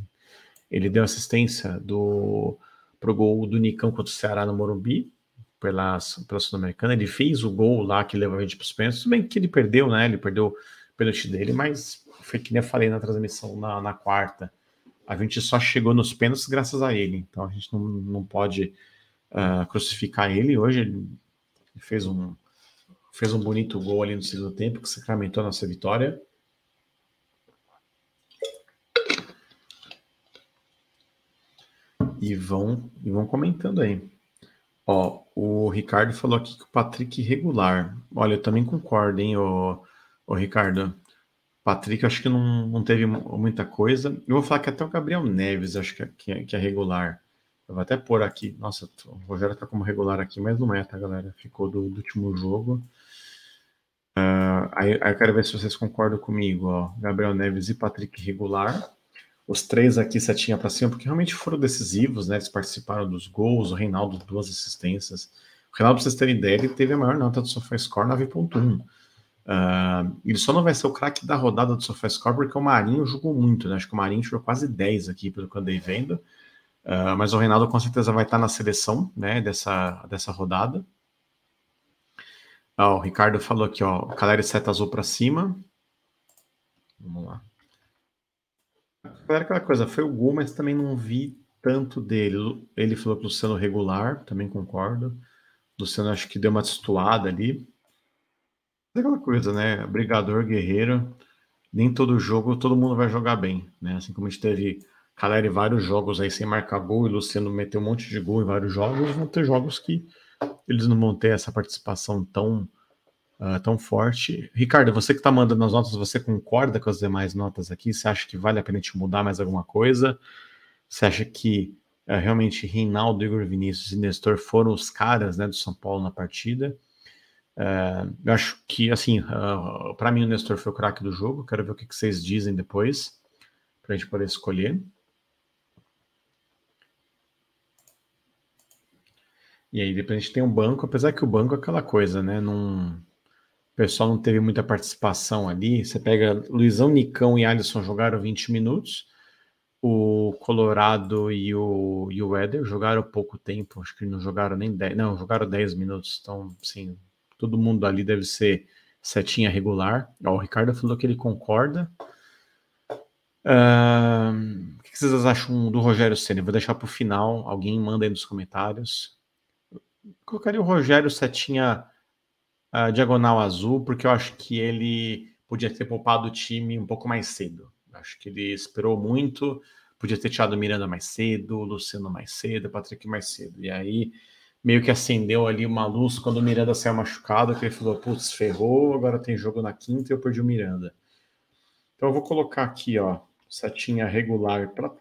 Ele deu assistência do pro gol do Nicão contra o Ceará no Morumbi, pela, pela Sul-Americana. Ele fez o gol lá que levou a gente para os pênaltis. Bem que ele perdeu, né? Ele perdeu o pênalti dele, mas foi que nem eu falei na transmissão na, na quarta. A gente só chegou nos pênaltis graças a ele. Então a gente não, não pode uh, crucificar ele. Hoje ele fez um, fez um bonito gol ali no segundo tempo que sacramentou a nossa vitória. E vão, e vão comentando aí. Ó, o Ricardo falou aqui que o Patrick regular. Olha, eu também concordo, hein, o, o Ricardo. Patrick, acho que não, não teve muita coisa. Eu vou falar que até o Gabriel Neves, acho que, é, que, é, que é regular. Eu vou até pôr aqui. Nossa, o Rogério tá como regular aqui, mas não é, tá, galera? Ficou do, do último jogo. Uh, aí, eu quero ver se vocês concordam comigo, ó. Gabriel Neves e Patrick regular. Os três aqui setinha para cima, porque realmente foram decisivos, né? Eles participaram dos gols, o Reinaldo duas assistências. O Reinaldo, pra vocês terem ideia, ele teve a maior nota do SofaScore, 9.1. Uh, ele só não vai ser o craque da rodada do SofaScore porque o Marinho jogou muito, né? Acho que o Marinho tirou quase 10 aqui, pelo que eu andei vendo. Uh, mas o Reinaldo com certeza vai estar na seleção, né? Dessa, dessa rodada. Ó, o Ricardo falou aqui, ó, Caleri seta azul para cima. Vamos lá. Era aquela coisa, foi o gol, mas também não vi tanto dele. Ele falou que o Luciano regular, também concordo. O Luciano acho que deu uma destoada ali. É aquela coisa, né? Brigador, guerreiro. Nem todo jogo todo mundo vai jogar bem, né? Assim como a gente teve Caleri vários jogos aí sem marcar gol e o Luciano meteu um monte de gol em vários jogos, vão ter jogos que eles não vão ter essa participação tão uh, tão forte. Ricardo, você que está mandando as notas, você concorda com as demais notas aqui? Você acha que vale a pena te mudar mais alguma coisa? Você acha que uh, realmente Reinaldo, Igor Vinícius e Nestor foram os caras né, do São Paulo na partida? Uh, eu acho que, assim, uh, para mim o Nestor foi o craque do jogo. Quero ver o que, que vocês dizem depois, para a gente poder escolher. E aí depois a gente tem um banco, apesar que o banco é aquela coisa, né? O pessoal não teve muita participação ali. Você pega Luizão, Nicão e Alisson jogaram 20 minutos. O Colorado e o, e o Éder jogaram pouco tempo, acho que não jogaram nem 10, não, jogaram 10 minutos. Então, sim, todo mundo ali deve ser setinha regular. Ó, o Ricardo falou que ele concorda. Uh, o que vocês acham do Rogério Senna? Vou deixar para o final. Alguém manda aí nos comentários. Colocaria o Rogério Setinha uh, diagonal azul, porque eu acho que ele podia ter poupado o time um pouco mais cedo. Acho que ele esperou muito, podia ter tirado o Miranda mais cedo, o Luciano mais cedo, o Patrick mais cedo. E aí meio que acendeu ali uma luz quando o Miranda saiu machucado, que ele falou, putz, ferrou, agora tem jogo na quinta e eu perdi o Miranda. Então eu vou colocar aqui, ó, setinha regular para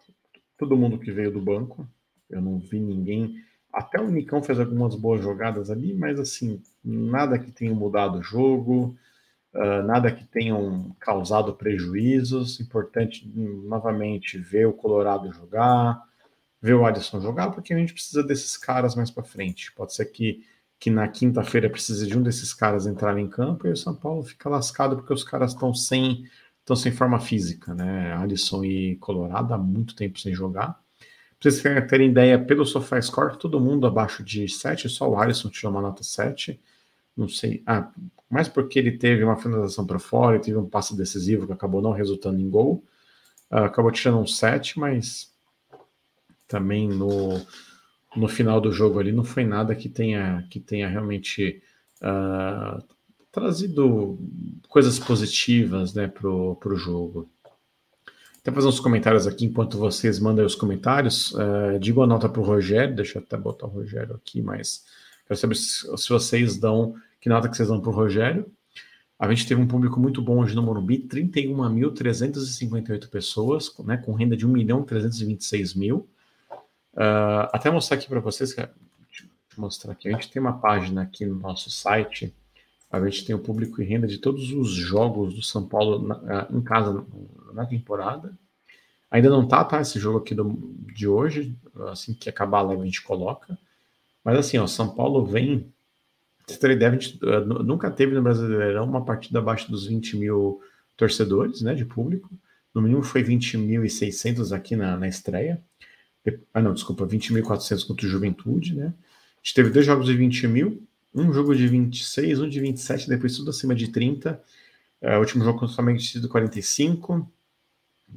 todo mundo que veio do banco. Eu não vi ninguém até o Nicão fez algumas boas jogadas ali, mas assim, nada que tenha mudado o jogo, uh, nada que tenham causado prejuízos. Importante, novamente, ver o Colorado jogar, ver o Alisson jogar, porque a gente precisa desses caras mais para frente. Pode ser que, que na quinta-feira precise de um desses caras entrar em campo e o São Paulo fica lascado porque os caras estão sem, sem forma física, né? Alisson e Colorado há muito tempo sem jogar. Pra vocês terem ideia, pelo SofaScore, todo mundo abaixo de 7, só o Alisson tirou uma nota 7. Não sei. Ah, mais porque ele teve uma finalização para fora, teve um passe decisivo que acabou não resultando em gol. Uh, acabou tirando um 7, mas também no, no final do jogo ali não foi nada que tenha, que tenha realmente uh, trazido coisas positivas né, para o jogo. Até fazer uns comentários aqui enquanto vocês mandam os comentários. Uh, digo a nota para o Rogério, deixa eu até botar o Rogério aqui, mas quero saber se, se vocês dão, que nota que vocês dão para o Rogério. A gente teve um público muito bom hoje no Morumbi, 31.358 pessoas, né, com renda de 1.326.000. mil. Uh, até mostrar aqui para vocês, deixa eu mostrar aqui, a gente tem uma página aqui no nosso site, a gente tem o público e renda de todos os jogos do São Paulo na, em casa na temporada. Ainda não tá, tá? Esse jogo aqui do, de hoje, assim que acabar a live a gente coloca. Mas assim, ó, São Paulo vem. Você a gente uh, nunca teve no Brasileirão uma partida abaixo dos 20 mil torcedores, né, de público. No mínimo foi 20.600 aqui na, na estreia. Ah, não, desculpa, 20.400 contra o Juventude, né? gente teve dois jogos de 20 mil, um jogo de 26, um de 27, depois tudo acima de 30. É, o último jogo contra o Flamengo tinha sido 45,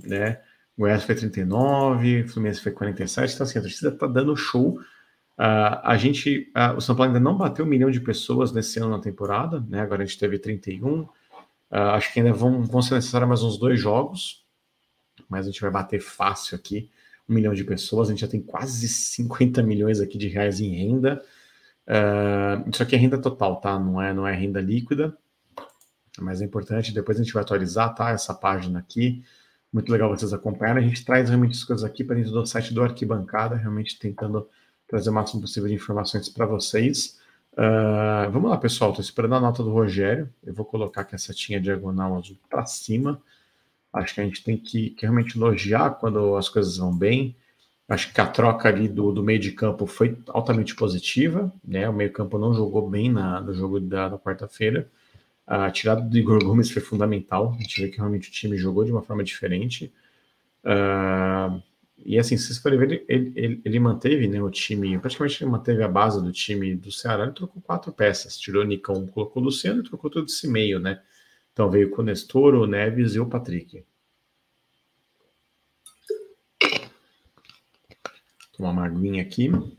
né? Goiás foi 39, o Fluminense foi 47. Então, assim, a torcida tá dando show. Uh, a gente, uh, o São Paulo ainda não bateu um milhão de pessoas nesse ano na temporada, né? Agora a gente teve 31. Uh, ah, acho que ainda vão, vão ser necessários mais uns dois jogos, mas a gente vai bater fácil aqui um milhão de pessoas. A gente já tem quase 50 milhões aqui de reais em renda. Uh, isso aqui é renda total, tá? Não é, não é renda líquida. Mas é importante, depois a gente vai atualizar, tá? Essa página aqui. Muito legal vocês acompanharem. A gente traz realmente as coisas aqui para dentro do site do Arquibancada, realmente tentando trazer o máximo possível de informações para vocês. Uh, vamos lá, pessoal. Estou esperando a nota do Rogério. Eu vou colocar aqui a setinha diagonal azul para cima. Acho que a gente tem que, que, realmente elogiar quando as coisas vão bem. Acho que a troca ali do, do meio de campo foi altamente positiva. Né? O meio campo não jogou bem na, no jogo da, da quarta-feira. A tirada do Igor Gomes foi fundamental. A gente vê que realmente o time jogou de uma forma diferente. Uh, e assim, se vocês forem ver, ele, ele, ele, manteve né, o time, praticamente ele manteve a base do time do Ceará, ele trocou quatro peças. Tirou o Nicão, colocou o Luciano e trocou todo esse meio, né? Então veio com o Nestor, o Neves e o Patrick. Tomar uma aguinha aqui. Vou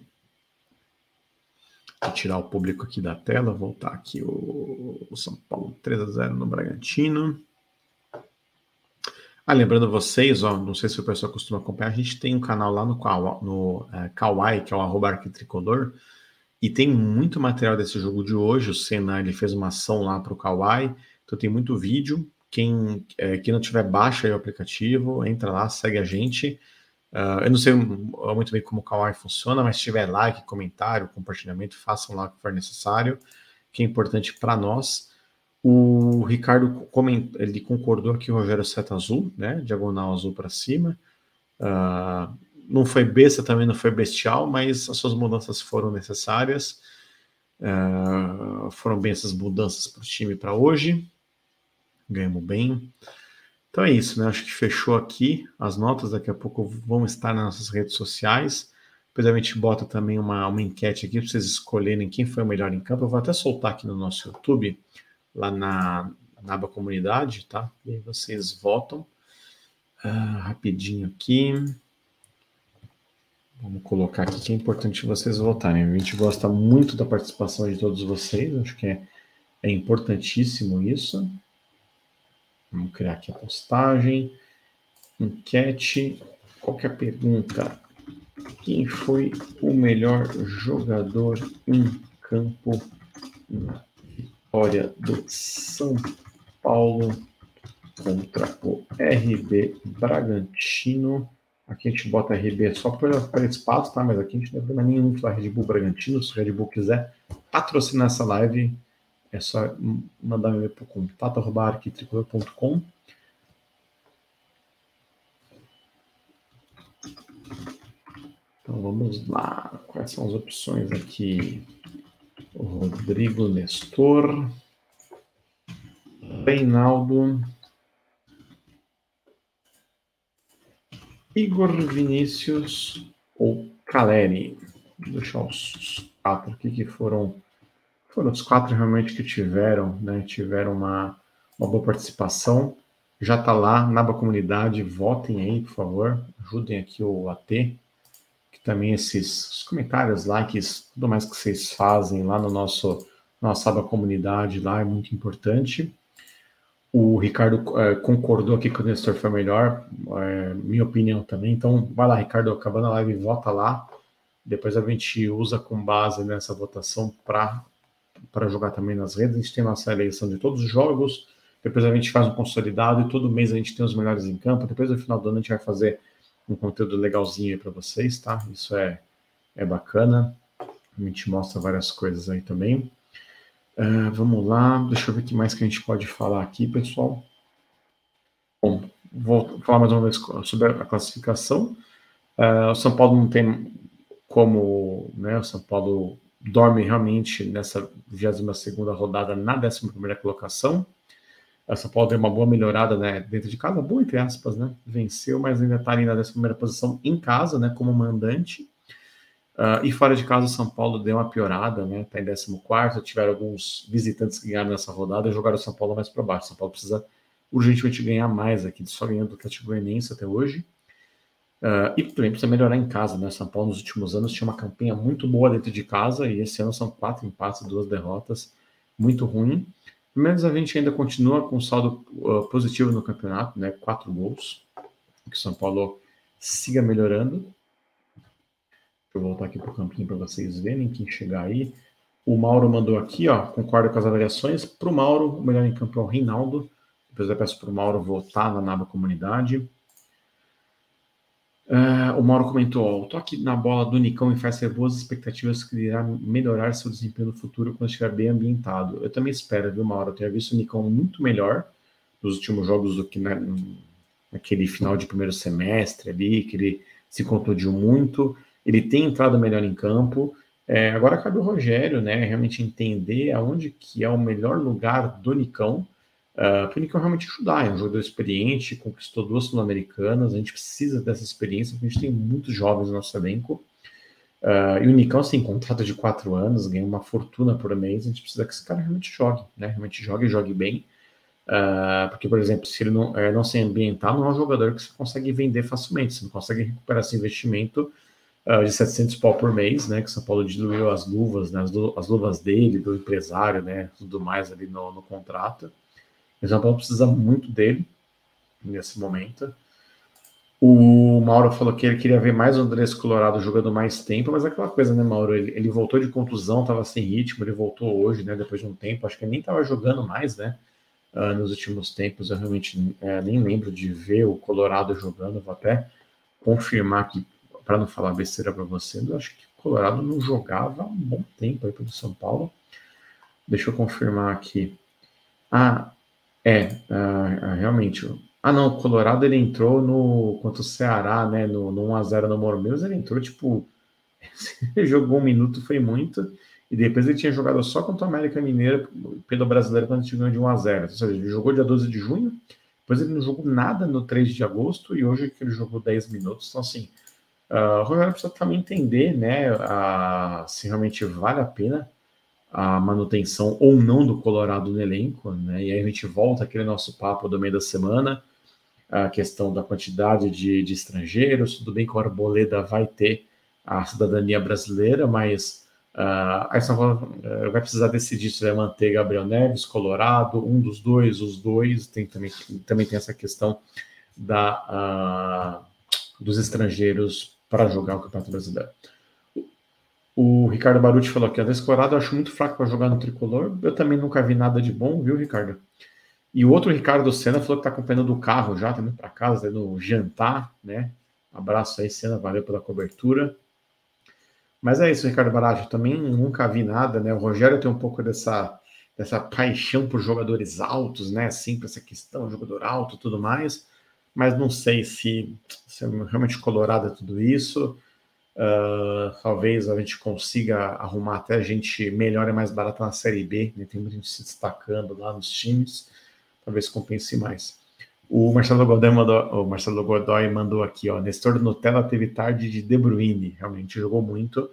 tirar o público aqui da tela, voltar aqui o, São Paulo 3 a 0 no Bragantino. Ah, lembrando vocês, ó, não sei se o pessoal costuma acompanhar, a gente tem um canal lá no, no é, Kawaii, que é o arroba arquitricolor, e tem muito material desse jogo de hoje. O Senna ele fez uma ação lá para o Kawaii, então tem muito vídeo. Quem, é, quem não tiver, baixa aí o aplicativo, entra lá, segue a gente. Uh, eu não sei muito bem como o Kawaii funciona, mas se tiver like, comentário, compartilhamento, façam lá o que for necessário, que é importante para nós. O Ricardo coment... ele concordou que o Rogério seta azul, né? Diagonal azul para cima. Uh, não foi besta, também não foi bestial, mas as suas mudanças foram necessárias. Uh, foram bem essas mudanças para o time para hoje. Ganhamos bem. Então é isso, né? Acho que fechou aqui. As notas daqui a pouco vão estar nas nossas redes sociais. Depois a gente bota também uma, uma enquete aqui para vocês escolherem quem foi o melhor em campo. Eu vou até soltar aqui no nosso YouTube, lá na, na aba comunidade, tá? E aí vocês votam. Uh, rapidinho aqui. Vamos colocar aqui que é importante vocês votarem. A gente gosta muito da participação de todos vocês, acho que é, é importantíssimo isso. Vamos criar aqui a postagem. Enquete. Qualquer pergunta? Quem foi o melhor jogador em campo na vitória do São Paulo contra o RB Bragantino? Aqui a gente bota RB só para espaço, tá? Mas aqui a gente não mais nenhum falar Red Bull Bragantino. Se o Red Bull quiser patrocinar essa live, é só mandar um e-mail para o contato arquitricolor.com. Então vamos lá. Quais são as opções aqui? Rodrigo Nestor, Reinaldo, Igor Vinícius ou Caleri. Vou deixar os quatro aqui que foram foram os quatro realmente que tiveram, né? Tiveram uma, uma boa participação. Já está lá na aba comunidade, votem aí, por favor, ajudem aqui o AT, que também esses comentários, likes, tudo mais que vocês fazem lá no nosso nossa aba comunidade lá é muito importante. O Ricardo é, concordou aqui que o Nestor foi melhor, é, minha opinião também. Então, vai lá, Ricardo, acabando a live, vota lá. Depois a gente usa com base nessa votação para para jogar também nas redes. A gente tem nossa eleição de todos os jogos, depois a gente faz um consolidado e todo mês a gente tem os melhores em campo. Depois no final do ano a gente vai fazer um conteúdo legalzinho aí para vocês, tá? Isso é, é bacana. A gente mostra várias coisas aí também. Uh, vamos lá, deixa eu ver o que mais que a gente pode falar aqui, pessoal. Bom, vou falar mais uma vez sobre a classificação. Uh, o São Paulo não tem como, né? O São Paulo dorme realmente nessa 22 rodada na 11 colocação. A São Paulo deu uma boa melhorada né, dentro de casa, boa entre aspas, né? Venceu, mas ainda está ali na 11 posição em casa, né? Como mandante. Uh, e fora de casa, o São Paulo deu uma piorada, né? Está em 14. Tiveram alguns visitantes que ganharam nessa rodada e jogaram o São Paulo mais para baixo. São Paulo precisa urgentemente ganhar mais aqui, só ganhando do Atlético Goianiense até hoje. Uh, e também precisa melhorar em casa, né? São Paulo nos últimos anos tinha uma campanha muito boa dentro de casa e esse ano são quatro empates duas derrotas, muito ruim. Pelo menos a gente ainda continua com saldo uh, positivo no campeonato, né? Quatro gols. Que o São Paulo siga melhorando. Deixa eu voltar aqui para o campinho para vocês verem quem chegar aí. O Mauro mandou aqui, ó, concordo com as avaliações. Para o Mauro, o melhor em campo é o Reinaldo. Depois eu peço para o Mauro voltar na naba comunidade. Uh, o Mauro comentou: ó, o toque na bola do Nicão me faz ter boas expectativas que irá melhorar seu desempenho no futuro quando estiver bem ambientado. Eu também espero, viu, Mauro? Eu tenho visto o Nicão muito melhor nos últimos jogos do que na, naquele final de primeiro semestre ali, que ele se contundiu muito. Ele tem entrado melhor em campo. É, agora cabe o Rogério, né, realmente entender aonde que é o melhor lugar do Nicão Uh, o Nicão realmente ajudar, é um jogador experiente, conquistou duas sul-americanas, a gente precisa dessa experiência, porque a gente tem muitos jovens no nosso elenco. Uh, e o Nicão, assim, contrato de quatro anos, ganha uma fortuna por mês, a gente precisa que esse cara realmente jogue, né? Realmente jogue e jogue bem. Uh, porque, por exemplo, se ele não, é, não se ambientar, não é um jogador que você consegue vender facilmente, você não consegue recuperar esse investimento uh, de 700 pau por mês, né? Que São Paulo diluiu as luvas, né, as, as luvas dele, do empresário, né? Tudo mais ali no, no contrato. O São Paulo precisa muito dele nesse momento. O Mauro falou que ele queria ver mais o Andrés Colorado jogando mais tempo, mas é aquela coisa, né, Mauro? Ele, ele voltou de contusão, estava sem ritmo, ele voltou hoje, né, depois de um tempo. Acho que ele nem estava jogando mais, né, uh, nos últimos tempos. Eu realmente é, nem lembro de ver o Colorado jogando. Vou até confirmar aqui, para não falar besteira para você, eu acho que o Colorado não jogava há um bom tempo aí pelo São Paulo. Deixa eu confirmar aqui. Ah, é, uh, realmente. Ah, não, o Colorado ele entrou no contra o Ceará, né? No, no 1x0 no Morumbeus, ele entrou tipo. ele jogou um minuto, foi muito. E depois ele tinha jogado só contra o América Mineiro pelo brasileiro quando a gente ganhou de 1x0. Ou seja, ele jogou dia 12 de junho, depois ele não jogou nada no 3 de agosto e hoje ele jogou 10 minutos. Então, assim, uh, o Rogério precisa também entender, né, uh, se realmente vale a pena a manutenção ou não do Colorado no elenco, né? E aí a gente volta aquele nosso papo do meio da semana, a questão da quantidade de, de estrangeiros. Tudo bem que o Arboleda vai ter a cidadania brasileira, mas uh, aí uh, vai precisar decidir se vai manter Gabriel Neves, Colorado, um dos dois, os dois. Tem também, também tem essa questão da, uh, dos estrangeiros para jogar o Campeonato Brasileiro. O Ricardo Baruti falou que a Descolorado eu acho muito fraco para jogar no tricolor. Eu também nunca vi nada de bom, viu, Ricardo? E o outro Ricardo Senna falou que está acompanhando do carro já, tá indo para casa, tá jantar, né? Abraço aí, Senna, valeu pela cobertura. Mas é isso, Ricardo Barato. Eu também nunca vi nada, né? O Rogério tem um pouco dessa, dessa paixão por jogadores altos, né? Assim, para essa questão, jogador alto tudo mais. Mas não sei se, se é realmente colorado é tudo isso. Uh, talvez a gente consiga arrumar até a gente melhor e mais barata na Série B, né? tem muita gente se destacando lá nos times, talvez compense mais. O Marcelo Godoy mandou, o Marcelo Godoy mandou aqui, ó, Nestor Nutella teve tarde de De Bruyne, realmente jogou muito.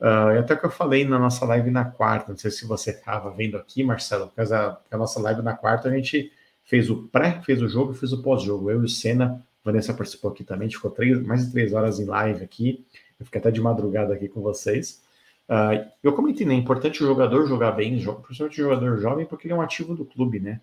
Uh, e até que eu falei na nossa live na quarta, não sei se você estava vendo aqui, Marcelo, porque a, a, nossa live na quarta a gente fez o pré, fez o jogo e fez o pós-jogo. Eu e o Senna, Vanessa participou aqui também, ficou três, mais de três horas em live aqui. Eu fiquei até de madrugada aqui com vocês. Uh, eu comentei, né? É importante o jogador jogar bem, principalmente o jogador jovem, porque ele é um ativo do clube, né?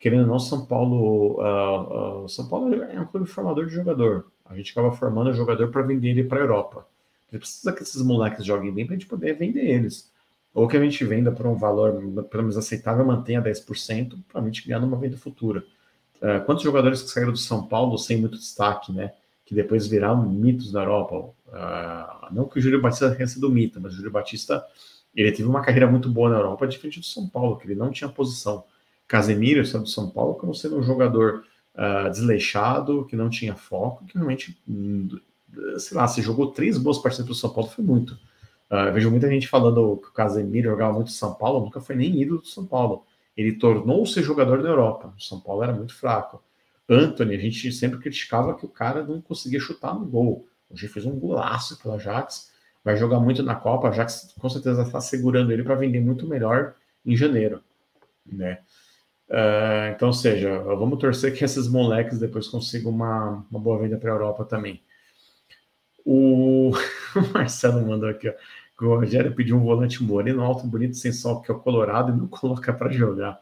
Querendo ou não, São Paulo, uh, uh, São Paulo é um clube formador de jogador. A gente acaba formando o jogador para vender ele para a Europa. A gente precisa que esses moleques joguem bem para a gente poder vender eles. Ou que a gente venda por um valor pelo menos aceitável, mantenha 10% para a gente ganhar numa venda futura. Quantos jogadores que saíram do São Paulo sem muito destaque, né? Que depois viraram mitos na Europa. Uh, não que o Júlio Batista tenha sido mito, mas o Júlio Batista ele teve uma carreira muito boa na Europa, diferente do São Paulo, que ele não tinha posição. Casemiro saiu do São Paulo como sendo um jogador uh, desleixado, que não tinha foco, que realmente, sei lá, se jogou três boas partidas do São Paulo, foi muito. Uh, vejo muita gente falando que o Casemiro jogava muito São Paulo, nunca foi nem ídolo do São Paulo. Ele tornou-se jogador da Europa. O São Paulo era muito fraco. Anthony, a gente sempre criticava que o cara não conseguia chutar no gol. Hoje fez um golaço pelo Ajax. vai jogar muito na Copa, já que com certeza está segurando ele para vender muito melhor em janeiro, né? Uh, então, seja, vamos torcer que esses moleques depois consigam uma, uma boa venda para a Europa também. O... o Marcelo mandou aqui, ó, que o Rogério pediu um volante moreno, alto, bonito, sem sol, que é o Colorado, e não coloca para jogar.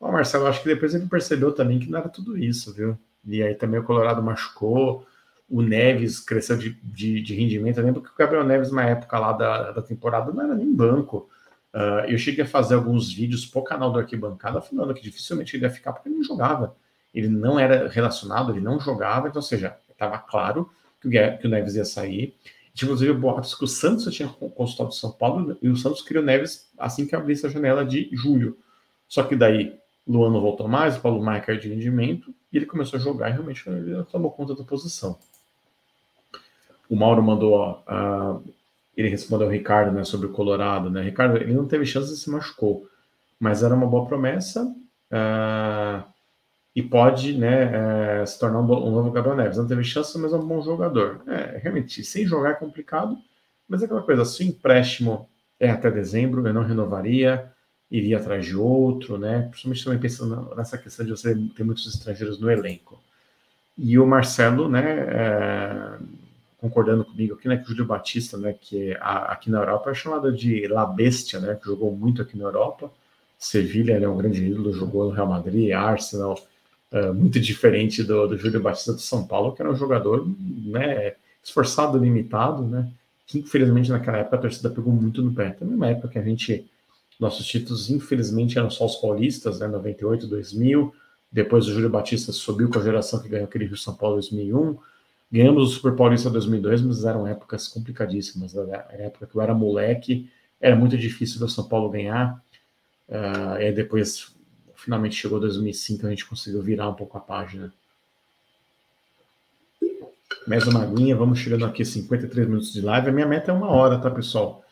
O Marcelo, acho que depois ele percebeu também que não era tudo isso, viu? E aí também o Colorado machucou, o Neves cresceu de, de, de rendimento. Eu lembro que o Gabriel Neves, na época lá da, da temporada, não era nem banco. Uh, eu cheguei a fazer alguns vídeos pro canal do Arquibancada falando que dificilmente ele ia ficar porque ele não jogava. Ele não era relacionado, ele não jogava, então, ou seja, estava claro que o, que o Neves ia sair. Tinha, inclusive, boatos que o Santos tinha consultado o São Paulo e o Santos o Neves assim que abrisse a janela de julho. Só que daí Luan não voltou mais, o Paulo Maia caiu de rendimento e ele começou a jogar e realmente ele tomou conta da posição. O Mauro mandou, ó, uh, ele respondeu ao Ricardo, né, sobre o Colorado, né? Ricardo, ele não teve chance e se machucou, mas era uma boa promessa uh, e pode, né, uh, se tornar um, um, novo Gabriel Neves. Não teve chance, mas é um bom jogador. É, realmente, sem jogar é complicado, mas é aquela coisa, se o empréstimo é até dezembro, eu não renovaria, iria atrás de outro, né? Principalmente também pensando nessa questão de você ter muitos estrangeiros no elenco. E o Marcelo, né, é, concordando comigo aqui, né, que o Júlio Batista, né, que é a, aqui na Europa é chamado de La Bestia, né, que jogou muito aqui na Europa. Sevilha é um grande ídolo, jogou no Real Madrid, Arsenal, é, muito diferente do, do Júlio Batista do São Paulo, que era um jogador, né, esforçado, limitado, né, que infelizmente naquela época a torcida pegou muito no pé. Também uma época que a gente, nossos títulos infelizmente eram só os paulistas, né, 98, 2000, depois o Júlio Batista subiu com a geração que ganhou aquele Rio São Paulo 2001, Ganhamos o Super Paulista 2002, mas eram épocas complicadíssimas. Era a época que eu era moleque, era muito difícil do São Paulo ganhar. Uh, e depois, finalmente chegou 2005, a gente conseguiu virar um pouco a página. Mais uma aguinha, vamos chegando aqui 53 minutos de live. A minha meta é uma hora, tá, pessoal?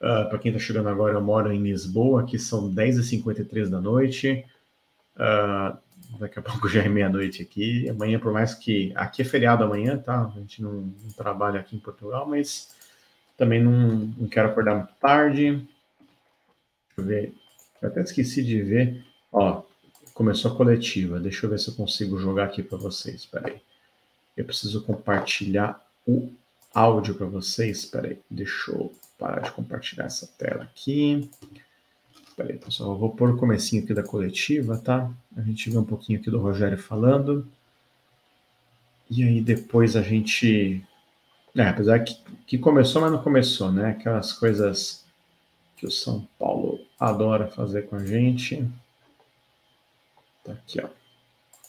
Uh, Para quem está chegando agora, eu moro em Lisboa, aqui são 10h53 da noite. Uh, Daqui a pouco já é meia-noite aqui. Amanhã, por mais que. Aqui é feriado amanhã, tá? A gente não, não trabalha aqui em Portugal, mas também não, não quero acordar muito tarde. Deixa eu ver. Eu até esqueci de ver. Ó, começou a coletiva. Deixa eu ver se eu consigo jogar aqui para vocês. Espera aí. Eu preciso compartilhar o áudio para vocês. Espera aí. Deixa eu parar de compartilhar essa tela aqui. Peraí, pessoal, eu vou pôr o comecinho aqui da coletiva, tá? A gente vê um pouquinho aqui do Rogério falando. E aí depois a gente. É, apesar que, que começou, mas não começou, né? Aquelas coisas que o São Paulo adora fazer com a gente. Tá aqui, ó.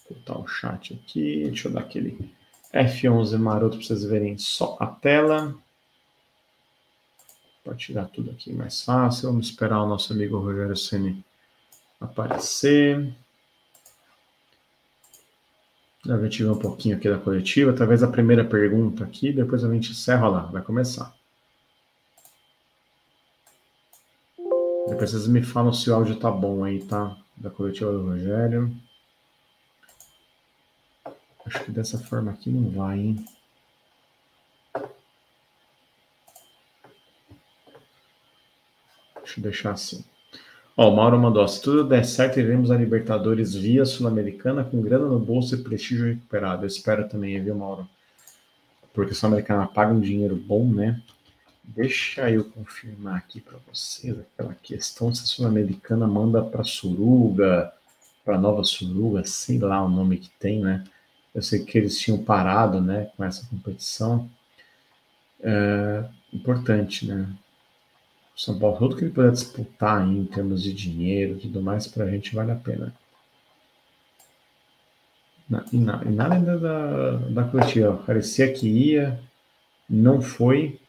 Vou botar o chat aqui. Deixa eu dar aquele F11 maroto para vocês verem só a tela compartilhar tudo aqui mais fácil. Vamos esperar o nosso amigo Rogério Ceni aparecer. A gente um pouquinho aqui da coletiva. Talvez a primeira pergunta aqui, depois a gente encerra lá, vai começar. Depois vocês me falam se o áudio tá bom aí, tá? Da coletiva do Rogério. Acho que dessa forma aqui não vai, hein? Deixa eu deixar assim. Ó, o Mauro mandou, se tudo der certo, iremos a Libertadores via Sul-Americana com grana no bolso e prestígio recuperado. Eu espero também, viu, Mauro? Porque a Sul-Americana paga um dinheiro bom, né? Deixa eu confirmar aqui para vocês aquela questão se a Sul-Americana manda para Suruga, para Nova Suruga, sei lá o nome que tem, né? Eu sei que eles tinham parado, né, com essa competição. É importante, né? São Paulo, tudo que ele puder disputar em termos de dinheiro tudo mais, para a gente vale a pena. Na, e, na, e nada ainda da, da coletiva. Parecia que ia, não foi.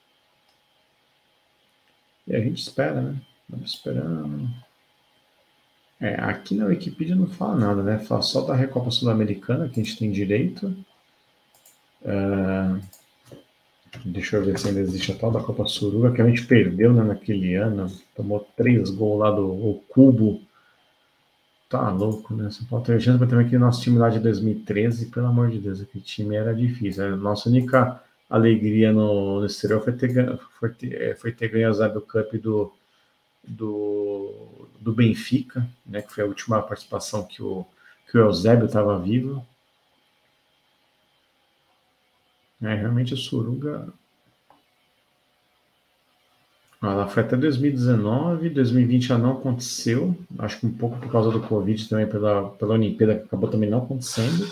E a gente espera, né? Estamos esperando. É, aqui na Wikipedia não fala nada, né? Fala só da Recopa Sul-Americana, que a gente tem direito. Uh, Deixa eu ver se ainda existe a tal da Copa Suruga, que a gente perdeu né, naquele ano. Tomou três gols lá do Cubo. Tá louco, né? São Paulo chance, mas também que nosso time lá de 2013, pelo amor de Deus, aquele time era difícil. A nossa única alegria no, no exterior foi ter, foi ter, é, foi ter ganho a Zabel Cup do, do, do Benfica, né, que foi a última participação que o, que o Eusébio estava vivo. É, realmente a Suruga. Ela foi até 2019, 2020 já não aconteceu. Acho que um pouco por causa do Covid também, pela, pela Olimpíada, que acabou também não acontecendo.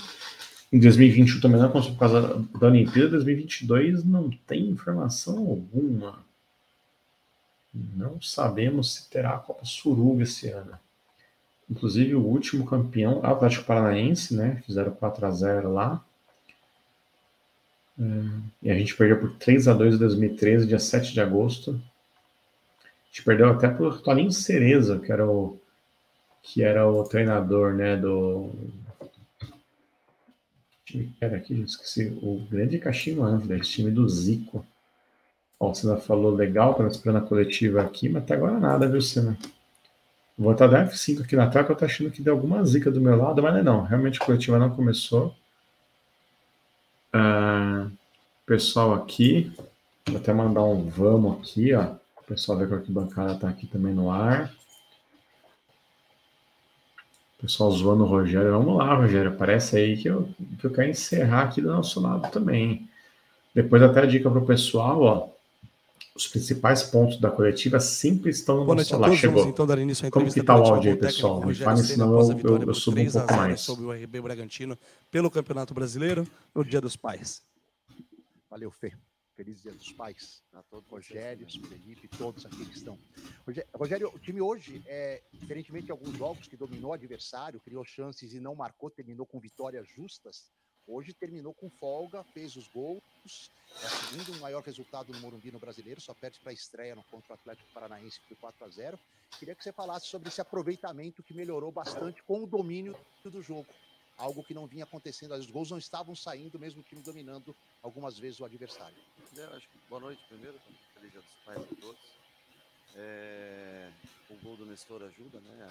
Em 2021 também não aconteceu por causa da Olimpíada. 2022 não tem informação alguma. Não sabemos se terá a Copa Suruga esse ano. Inclusive, o último campeão, Atlético Paranaense, né? Fizeram 4 a 0 lá. E a gente perdeu por 3 a 2 em 2013, dia 7 de agosto. A gente perdeu até por Toninho Cereza, que era o, que era o treinador né, do, era aqui, esqueci, o grande Caxinho Antlers, time do Zico. Ó, você falou legal, para esperando a coletiva aqui, mas até agora nada, viu, Senna? Vou estar da F5 aqui na tela, que eu tô achando que deu alguma zica do meu lado, mas não é não, realmente a coletiva não começou. Uh, pessoal aqui, vou até mandar um vamos aqui, ó. O pessoal ver que a arquibancada tá aqui também no ar. Pessoal zoando o Rogério. Vamos lá, Rogério. Parece aí que eu, que eu quero encerrar aqui do nosso lado também. Depois até a dica para o pessoal, ó. Os principais pontos da coletiva sempre estão no Boa nosso celular. Chegou. Vamos, então, dar início à Como que está o áudio aí, pessoal? Me fale, senão eu, eu, eu subo um pouco mais. Sobre o RB Bragantino pelo Campeonato Brasileiro no Dia dos Pais. Valeu, Fê. Feliz Dia dos Pais a todos, Rogério, Felipe, todos aqui que estão. Rogério, o time hoje, é, diferentemente de alguns jogos que dominou o adversário, criou chances e não marcou, terminou com vitórias justas. Hoje terminou com folga, fez os gols. É o segundo maior resultado no Morumbi no brasileiro, só perde para a estreia no contra o Atlético Paranaense, foi 4 a 0 Queria que você falasse sobre esse aproveitamento que melhorou bastante com o domínio do jogo algo que não vinha acontecendo. Os gols não estavam saindo, mesmo o time dominando algumas vezes o adversário. É, que, boa noite primeiro, feliz dia dos pais a todos. É, o gol do Nestor ajuda né,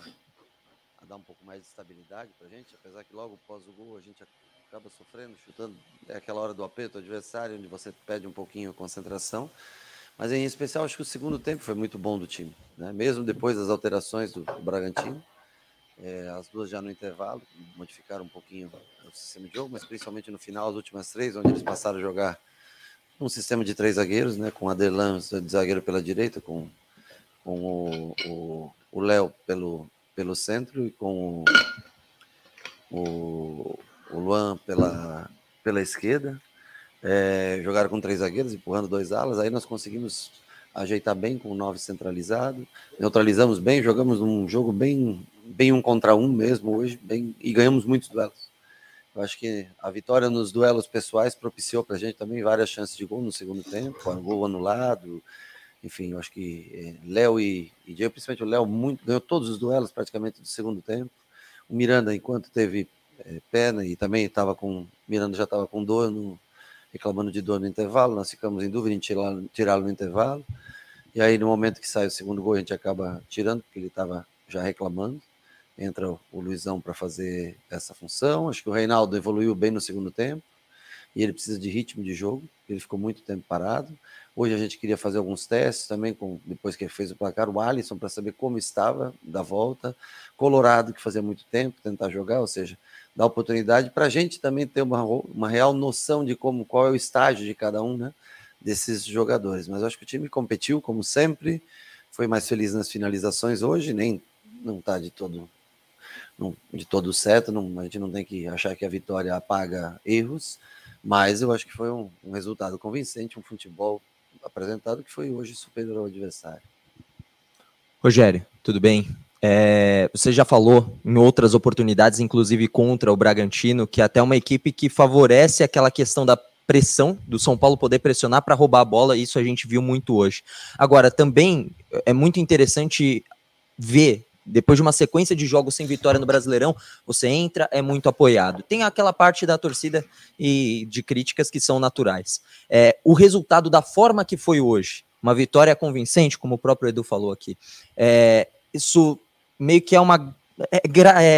a, a, dar um pouco mais de estabilidade para a gente, apesar que logo após o gol a gente acaba sofrendo, chutando. É aquela hora do aperto adversário, onde você perde um pouquinho a concentração. Mas em especial, acho que o segundo tempo foi muito bom do time, né? mesmo depois das alterações do, Bragantino é, as duas já no intervalo, modificaram um pouquinho o sistema de jogo, mas principalmente no final, as últimas três, onde eles passaram a jogar um sistema de três zagueiros, né, com Adelan de zagueiro pela direita, com, com o Léo pelo, pelo centro e com o, o Luan pela, pela esquerda. É, jogaram com três zagueiros, empurrando dois alas, aí nós conseguimos ajeitar bem com o nove centralizado, neutralizamos bem, jogamos um jogo bem bem um contra um mesmo hoje, bem, e ganhamos muitos duelos. Eu acho que a vitória nos duelos pessoais propiciou para a gente também várias chances de gol no segundo tempo, com gol anulado. Enfim, eu acho que é, Léo e, e Diego, principalmente o Léo, ganhou todos os duelos praticamente do segundo tempo. O Miranda, enquanto teve é, perna e também estava com. Miranda já estava com dor, no, reclamando de dor no intervalo. Nós ficamos em dúvida em tirá-lo no intervalo. E aí, no momento que sai o segundo gol, a gente acaba tirando, porque ele estava já reclamando entra o Luizão para fazer essa função. Acho que o Reinaldo evoluiu bem no segundo tempo e ele precisa de ritmo de jogo. Ele ficou muito tempo parado. Hoje a gente queria fazer alguns testes também, com, depois que ele fez o placar, o Alisson, para saber como estava da volta. Colorado, que fazia muito tempo, tentar jogar, ou seja, dar oportunidade para a gente também ter uma, uma real noção de como qual é o estágio de cada um né, desses jogadores. Mas acho que o time competiu, como sempre, foi mais feliz nas finalizações hoje, nem não está de todo não, de todo certo, não, a gente não tem que achar que a vitória apaga erros, mas eu acho que foi um, um resultado convincente, um futebol apresentado que foi hoje superior ao adversário. Rogério, tudo bem? É, você já falou em outras oportunidades, inclusive contra o Bragantino, que é até uma equipe que favorece aquela questão da pressão do São Paulo poder pressionar para roubar a bola, isso a gente viu muito hoje. Agora, também é muito interessante ver depois de uma sequência de jogos sem vitória no Brasileirão, você entra, é muito apoiado. Tem aquela parte da torcida e de críticas que são naturais. É, o resultado da forma que foi hoje, uma vitória convincente, como o próprio Edu falou aqui, é, isso meio que é uma. É,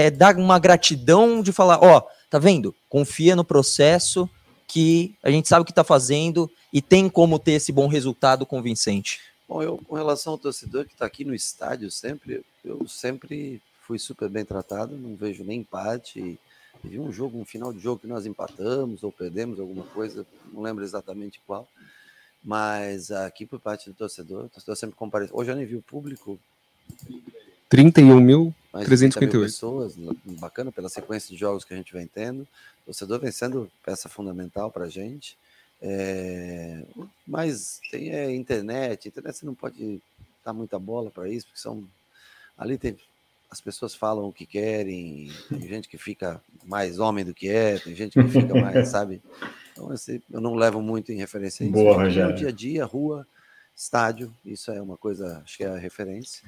é, dá uma gratidão de falar: ó, tá vendo? Confia no processo, que a gente sabe o que está fazendo e tem como ter esse bom resultado convincente? Bom, eu, com relação ao torcedor que está aqui no estádio sempre, eu sempre fui super bem tratado, não vejo nem empate. Teve um jogo, um final de jogo que nós empatamos ou perdemos alguma coisa, não lembro exatamente qual. Mas aqui por parte do torcedor, o torcedor sempre compareceu. Hoje eu nem vi o público. 31.358 pessoas, bacana pela sequência de jogos que a gente vem tendo. O torcedor vem sendo peça fundamental para a gente. É, mas tem é, internet, internet você não pode dar muita bola para isso, porque são ali tem as pessoas falam o que querem, tem gente que fica mais homem do que é, tem gente que fica mais, sabe? Então, assim, eu não levo muito em referência a isso. Boa, é o dia a dia, rua, estádio, isso é uma coisa, acho que é a referência.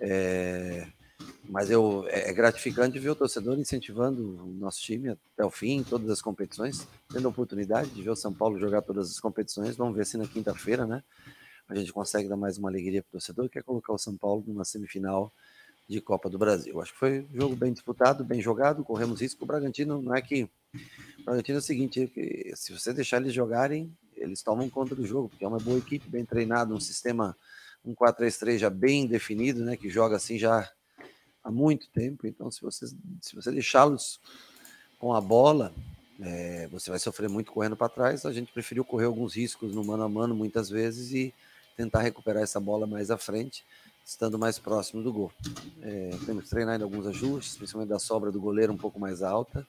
É, mas eu, é, é gratificante ver o torcedor incentivando o nosso time até o fim, todas as competições, tendo a oportunidade de ver o São Paulo jogar todas as competições. Vamos ver se na quinta-feira, né? A gente consegue dar mais uma alegria para o torcedor, que é colocar o São Paulo numa semifinal de Copa do Brasil. Acho que foi um jogo bem disputado, bem jogado, corremos risco. O Bragantino não é que. O Bragantino é o seguinte: é se você deixar eles jogarem, eles tomam conta do jogo, porque é uma boa equipe, bem treinada, um sistema, um 4-3-3 já bem definido, né? Que joga assim já há muito tempo. Então, se você, se você deixá-los com a bola, é, você vai sofrer muito correndo para trás. A gente preferiu correr alguns riscos no mano a mano muitas vezes e tentar recuperar essa bola mais à frente estando mais próximo do gol. É, temos que treinar em alguns ajustes, principalmente da sobra do goleiro um pouco mais alta,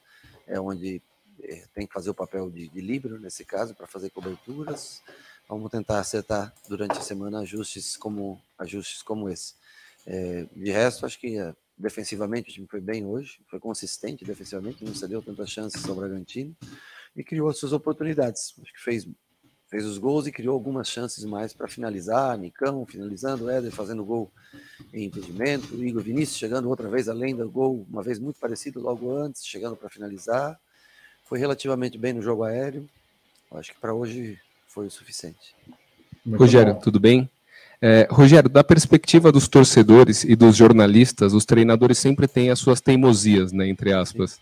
é onde é, tem que fazer o papel de, de líbero nesse caso para fazer coberturas. Vamos tentar acertar durante a semana ajustes como ajustes como esse. É, de resto, acho que é, defensivamente o time foi bem hoje, foi consistente defensivamente, não cedeu tantas chances ao Bragantino e criou suas oportunidades. Acho que fez fez os gols e criou algumas chances mais para finalizar. Nicão finalizando, Éder fazendo gol em impedimento, Igor Vinícius chegando outra vez além do gol, uma vez muito parecido logo antes, chegando para finalizar. Foi relativamente bem no jogo aéreo. Acho que para hoje foi o suficiente. Muito Rogério, bom. tudo bem? É, Rogério, da perspectiva dos torcedores e dos jornalistas, os treinadores sempre têm as suas teimosias, né, entre aspas.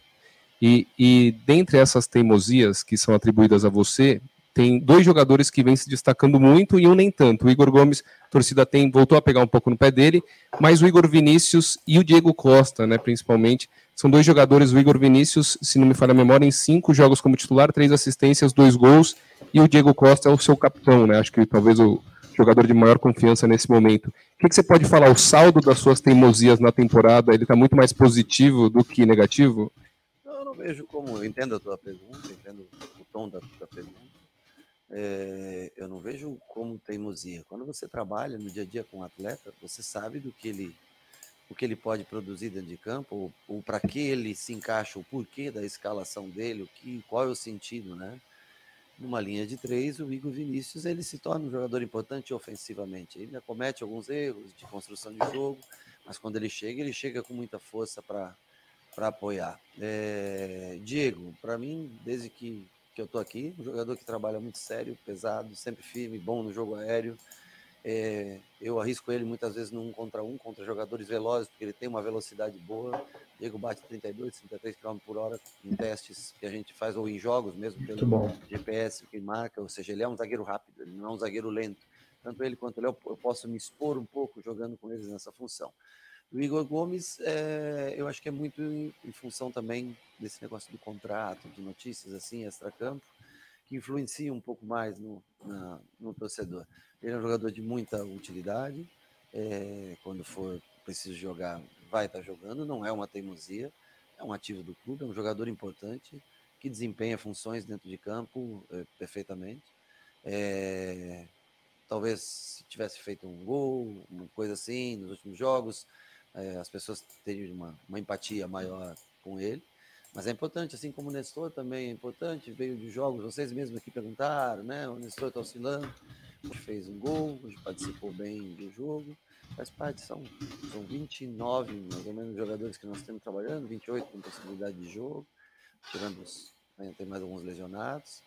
E, e dentre essas teimosias que são atribuídas a você, tem dois jogadores que vêm se destacando muito e um nem tanto. O Igor Gomes, a torcida tem, voltou a pegar um pouco no pé dele, mas o Igor Vinícius e o Diego Costa, né, principalmente, são dois jogadores. O Igor Vinícius, se não me falha a memória, em cinco jogos como titular, três assistências, dois gols, e o Diego Costa é o seu capitão, né? Acho que talvez o jogador de maior confiança nesse momento. O que, que você pode falar? O saldo das suas teimosias na temporada, ele está muito mais positivo do que negativo? Eu não vejo como. Eu entendo a tua pergunta, entendo o tom da, da pergunta é, eu não vejo como teimosia. Quando você trabalha no dia a dia com um atleta, você sabe do que ele, o que ele pode produzir dentro de campo, ou, para que ele se encaixa, o porquê da escalação dele, o que, qual é o sentido, né? Numa linha de três, o Igor Vinícius ele se torna um jogador importante ofensivamente. Ele ainda comete alguns erros de construção de jogo, mas quando ele chega, ele chega com muita força para apoiar. É, Diego, para mim, desde que que eu tô aqui, um jogador que trabalha muito sério, pesado, sempre firme, bom no jogo aéreo. É, eu arrisco ele muitas vezes no um contra um, contra jogadores velozes, porque ele tem uma velocidade boa. Diego bate 32, 33 km por hora em testes que a gente faz, ou em jogos mesmo, pelo GPS que marca. Ou seja, ele é um zagueiro rápido, ele não é um zagueiro lento. Tanto ele quanto ele, eu posso me expor um pouco jogando com eles nessa função. O Igor Gomes, é, eu acho que é muito em, em, função também desse negócio do contrato, de notícias assim, extra-campo, que influencia um pouco mais no, na, no torcedor. Ele é um jogador de muita utilidade, é, quando for preciso jogar, vai estar jogando, não é uma teimosia, é um ativo do clube, é um jogador importante, que desempenha funções dentro de campo é, perfeitamente. Talvez se tivesse feito um gol, uma coisa assim, nos últimos jogos, é, as pessoas teriam uma, uma empatia maior com ele. Mas é importante, assim como o Nestor também é importante, veio de jogos, vocês mesmos aqui perguntaram, né? O Nestor está oscilando, fez um gol, participou bem do jogo, faz parte, são, são 29 mais ou menos jogadores que nós temos trabalhando, 28 com possibilidade de jogo, tirando os, né, tem mais alguns lesionados,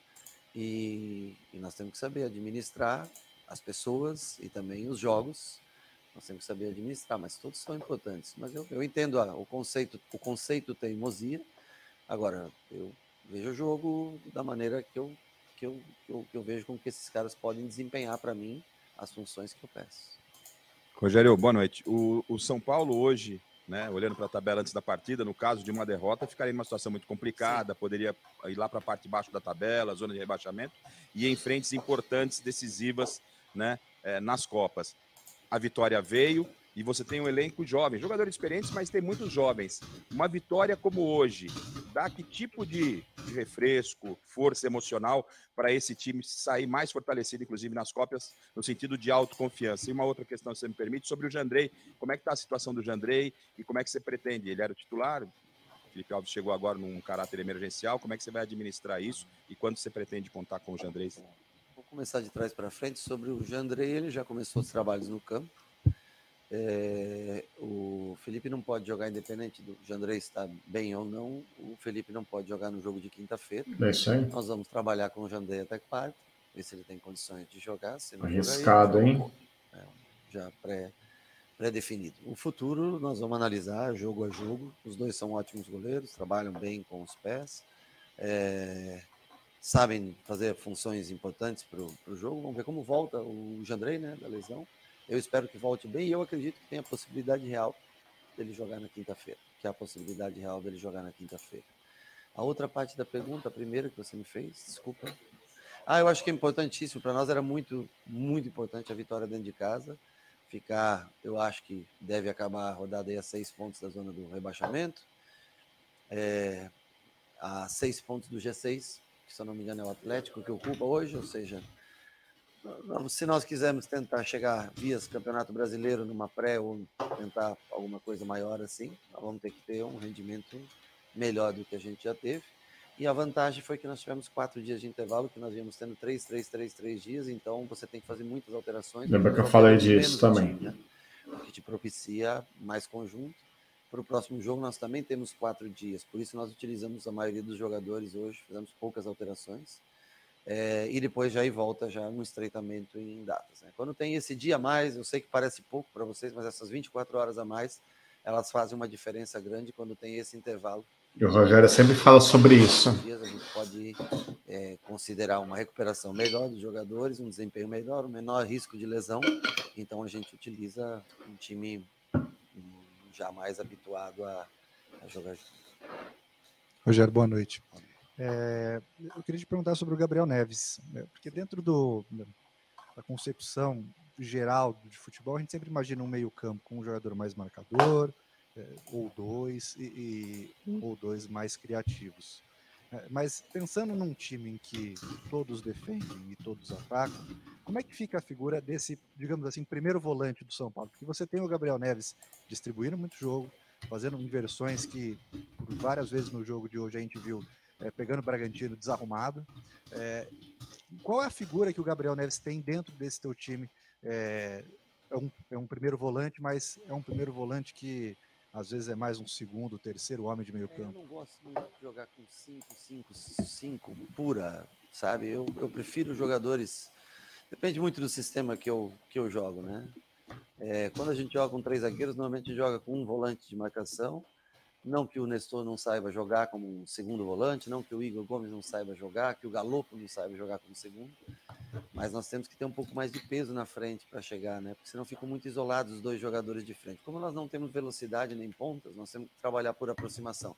e, e nós temos que saber administrar as pessoas e também os jogos nós temos que saber administrar, mas todos são importantes. Mas eu, eu entendo a, o conceito, o conceito teimosia. Agora, eu vejo o jogo da maneira que eu, que eu, que eu, que eu vejo como que esses caras podem desempenhar para mim as funções que eu peço. Rogério, boa noite. O, o São Paulo hoje, né, olhando para a tabela antes da partida, no caso de uma derrota, ficaria em uma situação muito complicada, Sim. poderia ir lá para a parte de baixo da tabela, zona de rebaixamento, e em frentes importantes, decisivas né, é, nas Copas. A vitória veio, e você tem um elenco jovem, jogadores experientes, mas tem muitos jovens. Uma vitória como hoje, dá que tipo de, refresco, força emocional para esse time sair mais fortalecido, inclusive nas Copas, no sentido de autoconfiança? E uma outra questão, se me permite, sobre o Jandrei. Como é que está a situação do Jandrei e como é que você pretende? Ele era o titular? Felipe Alves chegou agora num caráter emergencial. Como é que você vai administrar isso e quando você pretende contar com o Jandrei? Começar de trás para frente. Sobre o Jandrei, ele já começou os trabalhos no campo é, o Felipe não pode jogar independente do Jandrei estar bem ou não. O Felipe não pode jogar no jogo de quinta-feira. É. Nós vamos trabalhar com o Jandrei até quarta, ver se ele tem condições de jogar. Se não Arriscado, jogar, hein? É, já pré, pré-definido. O futuro nós vamos analisar jogo a jogo. Os dois são ótimos goleiros, trabalham bem com os pés. É, sabem fazer funções importantes para o jogo. Vamos ver como volta o Jandrei, né, da lesão. Eu espero que volte bem e eu acredito que tem a possibilidade real dele jogar na quinta-feira. Que é a possibilidade real dele jogar na quinta-feira. A outra parte da pergunta, a primeira que você me fez, desculpa. Ah, eu acho que é importantíssimo. Para nós era muito, muito importante a vitória dentro de casa. Ficar, eu acho que deve acabar a rodada aí a seis pontos da zona do rebaixamento. É, a seis pontos do G6, que se eu não me engano é o Atlético que ocupa hoje, ou seja, se nós quisermos tentar chegar via Campeonato Brasileiro numa pré ou tentar alguma coisa maior assim, nós vamos ter que ter um rendimento melhor do que a gente já teve. E a vantagem foi que nós tivemos quatro dias de intervalo, que nós íamos tendo três, três, três, três dias, então você tem que fazer muitas alterações. Lembra que eu falei disso também. Time, né? O que te propicia mais conjunto. Para o próximo jogo nós também temos quatro dias, por isso nós utilizamos a maioria dos jogadores hoje, fizemos poucas alterações é, e depois já volta já no estreitamento em datas. Né? Quando tem esse dia a mais, eu sei que parece pouco para vocês, mas essas 24 horas a mais, elas fazem uma diferença grande quando tem esse intervalo. E o Rogério sempre fala sobre isso. Dias a gente pode é, considerar uma recuperação melhor dos jogadores, um desempenho melhor, um menor risco de lesão. Então a gente utiliza um time já mais habituado a, a jogar. Rogério, boa noite. Boa noite. É, eu queria te perguntar sobre o Gabriel Neves, né, porque dentro do, da concepção geral de futebol, a gente sempre imagina um meio-campo com um jogador mais marcador, é, ou dois, e, e, ou dois mais criativos. É, mas pensando num time em que todos defendem e todos atacam, como é que fica a figura desse, digamos assim, primeiro volante do São Paulo? Porque você tem o Gabriel Neves distribuindo muito jogo, fazendo inversões que por várias vezes no jogo de hoje a gente viu é, pegando o Bragantino desarrumado. É, qual é a figura que o Gabriel Neves tem dentro desse teu time? É, é, um, é um primeiro volante, mas é um primeiro volante que às vezes é mais um segundo, terceiro homem de meio campo. eu não gosto muito de jogar com 5, 5, 5 pura, sabe? Eu, eu prefiro jogadores. Depende muito do sistema que eu, que eu jogo, né? É, quando a gente joga com três zagueiros, normalmente a gente joga com um volante de marcação não que o Nestor não saiba jogar como um segundo volante, não que o Igor Gomes não saiba jogar, que o Galopo não saiba jogar como segundo, mas nós temos que ter um pouco mais de peso na frente para chegar, né? Porque senão ficam muito isolados os dois jogadores de frente. Como nós não temos velocidade nem pontas, nós temos que trabalhar por aproximação.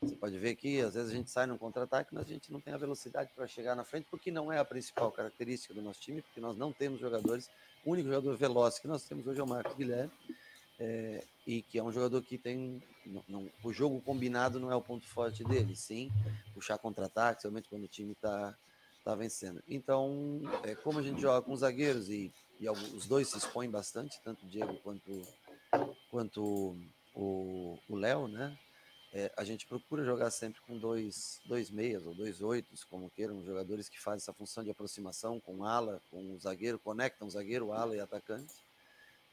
Você pode ver que às vezes a gente sai num contra-ataque, mas a gente não tem a velocidade para chegar na frente, porque não é a principal característica do nosso time, porque nós não temos jogadores. O único jogador veloz que nós temos hoje é o Marcos Guilherme é, e que é um jogador que tem. Não, não, o jogo combinado não é o ponto forte dele, sim, puxar contra-ataque, somente quando o time está tá vencendo. Então, é, como a gente joga com os zagueiros e, e os dois se expõem bastante, tanto o Diego quanto, quanto o Léo, né? É, a gente procura jogar sempre com dois, dois meias ou dois oitos, como queiram, jogadores que fazem essa função de aproximação com ala, com o zagueiro, conectam o zagueiro, ala e atacante.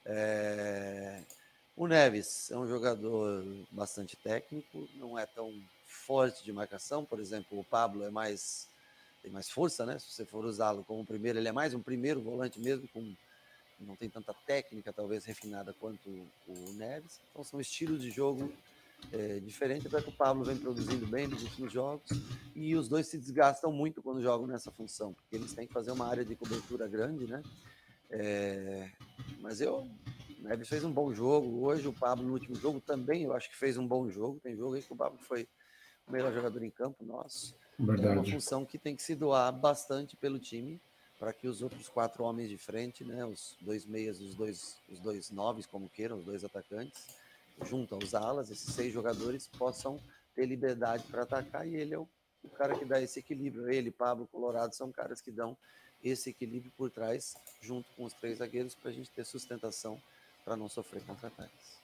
É... O Neves é um jogador bastante técnico, não é tão forte de marcação. Por exemplo, o Pablo é mais tem mais força, né? Se você for usá-lo como primeiro, ele é mais um primeiro volante mesmo, com não tem tanta técnica talvez refinada quanto o Neves. Então são estilos de jogo é, diferente, até que o Pablo vem produzindo bem nos últimos jogos e os dois se desgastam muito quando jogam nessa função, porque eles têm que fazer uma área de cobertura grande, né? É, mas eu, o Neves fez um bom jogo. Hoje o Pablo no último jogo também eu acho que fez um bom jogo. Tem jogo aí que o Pablo foi o melhor jogador em campo nosso. Verdade. É uma função que tem que se doar bastante pelo time para que os outros quatro homens de frente, né, os dois meias, os dois, os dois noves, como queiram, os dois atacantes, junto aos alas, esses seis jogadores possam ter liberdade para atacar e ele é o, o, cara que dá esse equilíbrio. Ele, Pablo, Colorado são caras que dão esse equilíbrio por trás, junto com os três zagueiros, para a gente ter sustentação para não sofrer contra-ataques.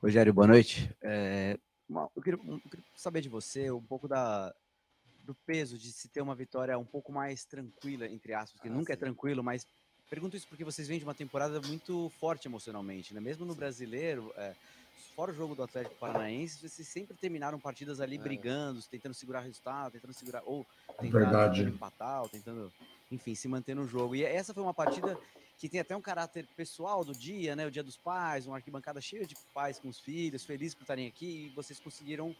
Rogério, boa noite. É, eu, queria, eu, queria, saber de você um pouco da, do peso de se ter uma vitória um pouco mais tranquila, entre aspas, que ah, nunca é sim. é tranquilo, mas pergunto isso porque vocês vêm de uma temporada muito forte emocionalmente, né? Mesmo no sim. brasileiro, é, fora o jogo do Atlético Paranaense, vocês sempre terminaram partidas ali é. brigando, tentando segurar resultado, tentando segurar, ou tentando empatar, ou tentando, enfim, se manter no jogo. E essa foi uma partida que tem até um caráter pessoal do dia, né? O dia dos pais, uma arquibancada cheia de pais com os filhos, felizes por estarem aqui, e vocês conseguiram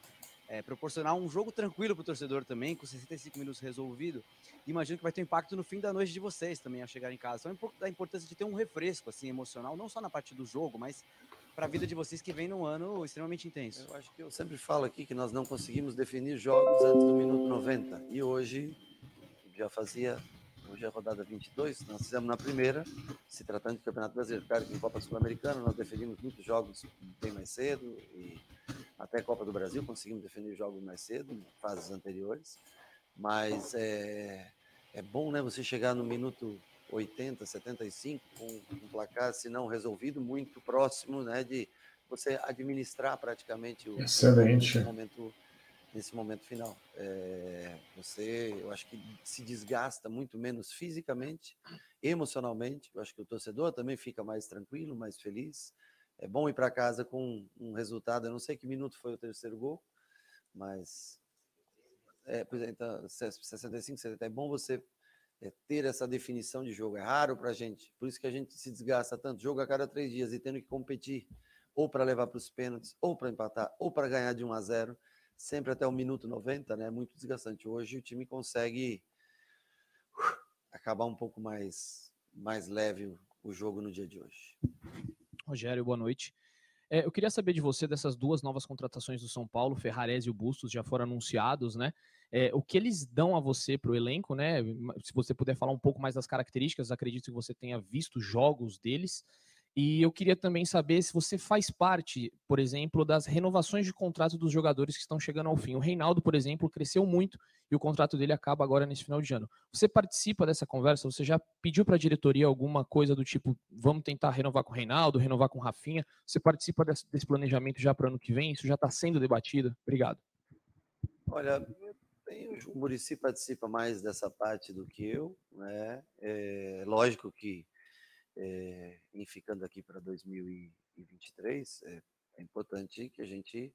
é, proporcionar um jogo tranquilo para o torcedor também, com 65 minutos resolvido. Imagino que vai ter um impacto no fim da noite de vocês também, ao chegar em casa. Então, um pouco da importância de ter um refresco assim emocional, não só na parte do jogo, mas para a vida de vocês que vem num ano extremamente intenso. Eu acho que eu sempre falo aqui que nós não conseguimos definir jogos antes do minuto 90. E hoje já fazia Hoje é a rodada 22, nós fizemos na primeira, se tratando de Campeonato Brasileiro. Claro que em Copa Sul-Americana nós definimos muitos jogos bem mais cedo, e até Copa do Brasil conseguimos definir jogos mais cedo, em fases anteriores. Mas é, é bom né, você chegar no minuto 80, 75, com um placar, se não resolvido, muito próximo né, de você administrar praticamente o, Excelente. o momento nesse momento final. É, você, eu acho que se desgasta muito menos fisicamente, emocionalmente. Eu acho que o torcedor também fica mais tranquilo, mais feliz. É bom ir para casa com um resultado. Eu não sei que minuto foi o terceiro gol, mas é, exemplo, então, 65, 70. É bom você é, ter essa definição de jogo. É raro para a gente. Por isso que a gente se desgasta tanto. Jogo a cada três dias e tendo que competir ou para levar para os pênaltis, ou para empatar, ou para ganhar de 1 a 0 sempre até o minuto 90, né? Muito desgastante. Hoje o time consegue uh, acabar um pouco mais, mais leve o jogo no dia de hoje. Rogério, boa noite. É, eu queria saber de você dessas duas novas contratações do São Paulo, Ferrarese e o Bustos já foram anunciados, né? É, o que eles dão a você para o elenco, né? Se você puder falar um pouco mais das características, acredito que você tenha visto jogos deles. E eu queria também saber se você faz parte, por exemplo, das renovações de contrato dos jogadores que estão chegando ao fim. O Reinaldo, por exemplo, cresceu muito e o contrato dele acaba agora nesse final de ano. Você participa dessa conversa? Você já pediu para a diretoria alguma coisa do tipo, vamos tentar renovar com o Reinaldo, renovar com o Rafinha? Você participa desse, planejamento já para o ano que vem? Isso já está sendo debatido? Obrigado. Olha, o Murici participa mais dessa parte do que eu, né? É lógico que é, em ficando aqui para 2023, é, é, importante que a gente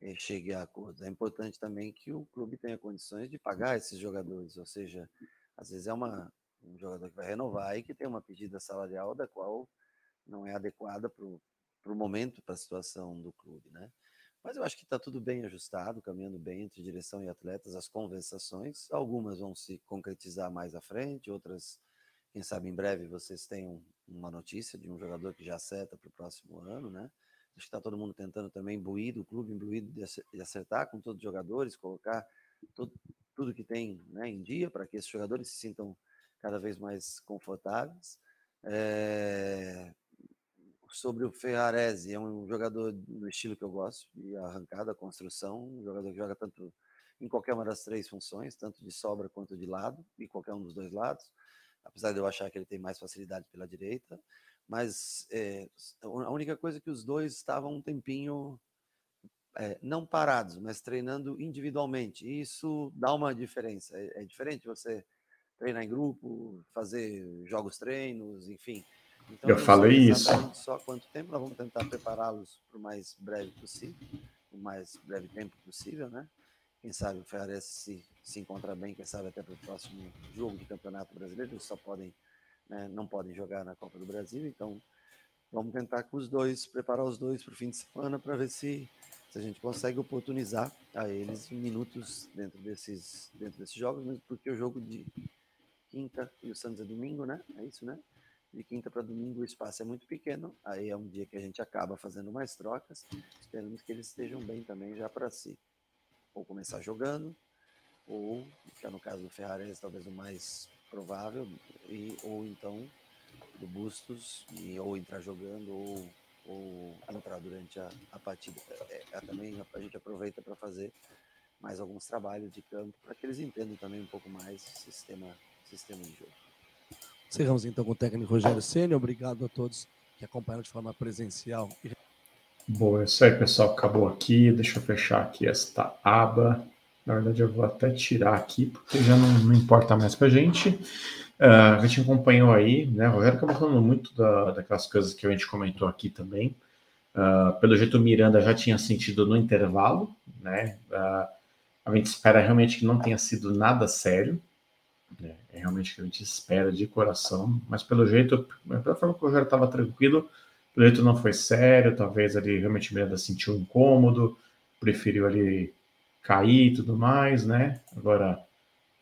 é, chegue a acordo. É importante também que o clube tenha condições de pagar esses jogadores, ou seja, às vezes é uma, um jogador que vai renovar e que tem uma pedida salarial da qual não é adequada para o momento, para a situação do clube, né? Mas eu acho que está tudo bem ajustado, caminhando bem entre direção e atletas, as conversações. Algumas vão se concretizar mais à frente, outras quem sabe em breve vocês tenham uma notícia de um jogador que já acerta para o próximo ano, né? Acho que está todo mundo tentando também imbuir o clube, imbuído de acertar com todos os jogadores, colocar tudo que tem né, em dia para que esses jogadores se sintam cada vez mais confortáveis. É... Sobre o Ferrarese, é um jogador no estilo que eu gosto, de arrancada, construção, um jogador que joga tanto em qualquer uma das três funções, tanto de sobra quanto de lado, e qualquer um dos dois lados apesar de eu achar que ele tem mais facilidade pela direita. Mas é, a única coisa é que os dois estavam um tempinho é, não parados, mas treinando individualmente. E isso dá uma diferença. É, é, diferente você treinar em grupo, fazer jogos treinos, enfim. Então, eu falei isso. Só quanto tempo nós vamos tentar prepará-los para o mais breve possível, o mais breve tempo possível, né? Quem sabe o Ferrarese se, se encontra bem, quem sabe até para o próximo jogo de campeonato brasileiro, eles só podem, né, não podem jogar na Copa do Brasil, então vamos tentar com os dois, preparar os dois para o fim de semana para ver se, se a gente consegue oportunizar a eles minutos dentro desses, dentro desses jogos, mesmo porque o jogo de quinta e o Santos é domingo, né? É isso, né? De quinta para domingo o espaço é muito pequeno, aí é um dia que a gente acaba fazendo mais trocas. Esperamos que eles estejam bem também já para si. Ou começar jogando, ou, que é no caso do Ferrares, talvez o mais provável, e, ou então do Bustos, e, ou entrar jogando, ou, ou entrar durante a, a partida. É, é, também a, a gente aproveita para fazer mais alguns trabalhos de campo, para que eles entendam também um pouco mais o sistema, sistema de jogo. Encerramos então com o técnico Rogério Senna. Obrigado a todos que acompanharam de forma presencial. Bom, é isso aí, pessoal. Acabou aqui. Deixa eu fechar aqui esta aba. Na verdade, eu vou até tirar aqui, porque já não, não importa mais para a gente. Uh, a gente acompanhou aí, né? O Rogério acabou falando muito da, daquelas coisas que a gente comentou aqui também. Uh, pelo jeito, o Miranda já tinha sentido no intervalo, né? Uh, a gente espera realmente que não tenha sido nada sério, né? É realmente o que a gente espera de coração, mas pelo jeito, pela forma que o Rogério estava tranquilo, pelo jeito não foi sério, talvez ali realmente Miranda sentiu incômodo, preferiu ali cair e tudo mais, né? Agora,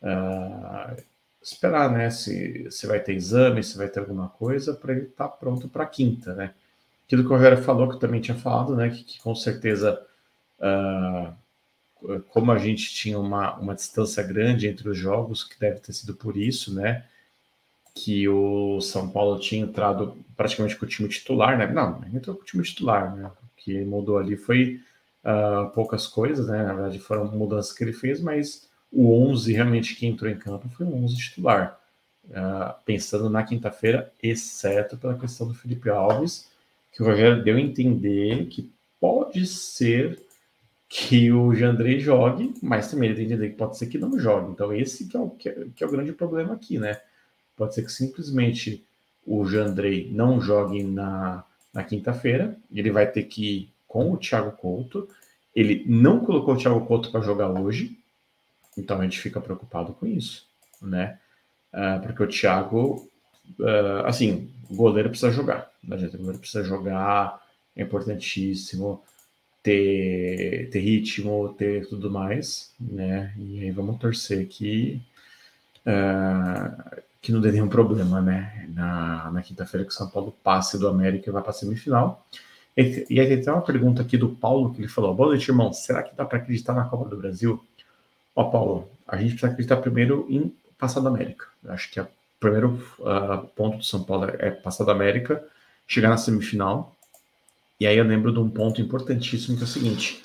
uh, esperar, né? Se, se vai ter exame, se vai ter alguma coisa, para ele estar tá pronto para quinta, né? Aquilo que o Rogério falou, que eu também tinha falado, né? Que, que com certeza uh, como a gente tinha uma, uma distância grande entre os jogos, que deve ter sido por isso, né? Que o São Paulo tinha entrado praticamente com o time titular, né? Não, entrou com o time titular, né? O que mudou ali foi uh, poucas coisas, né? Na verdade, foram mudanças que ele fez, mas o 11 realmente que entrou em campo foi o 11 titular. Uh, pensando na quinta-feira, exceto pela questão do Felipe Alves, que o Rogério deu a entender que pode ser que o Jandrei jogue, mas também ele tem que entender que pode ser que não jogue. Então, esse que é o, que é, que é o grande problema aqui, né? Pode ser que simplesmente o Jandrei não jogue na, na quinta-feira, ele vai ter que ir com o Thiago Couto. Ele não colocou o Thiago Couto para jogar hoje, então a gente fica preocupado com isso, né? Uh, porque o Thiago, uh, assim, o goleiro precisa jogar, né? O goleiro precisa jogar, é importantíssimo ter, ter ritmo, ter tudo mais, né? E aí vamos torcer que, uh, que não dê nenhum problema, né? Na, na quinta-feira que o São Paulo passe do América e vai para a semifinal. E, aí tem uma pergunta aqui do Paulo que ele falou: Boa noite, irmão. Será que dá para acreditar na Copa do Brasil? Ó, Paulo, a gente precisa acreditar primeiro em passar da América. Eu acho que o primeiro uh, ponto do São Paulo é passar da América, chegar na semifinal e aí eu lembro de um ponto importantíssimo que é o seguinte: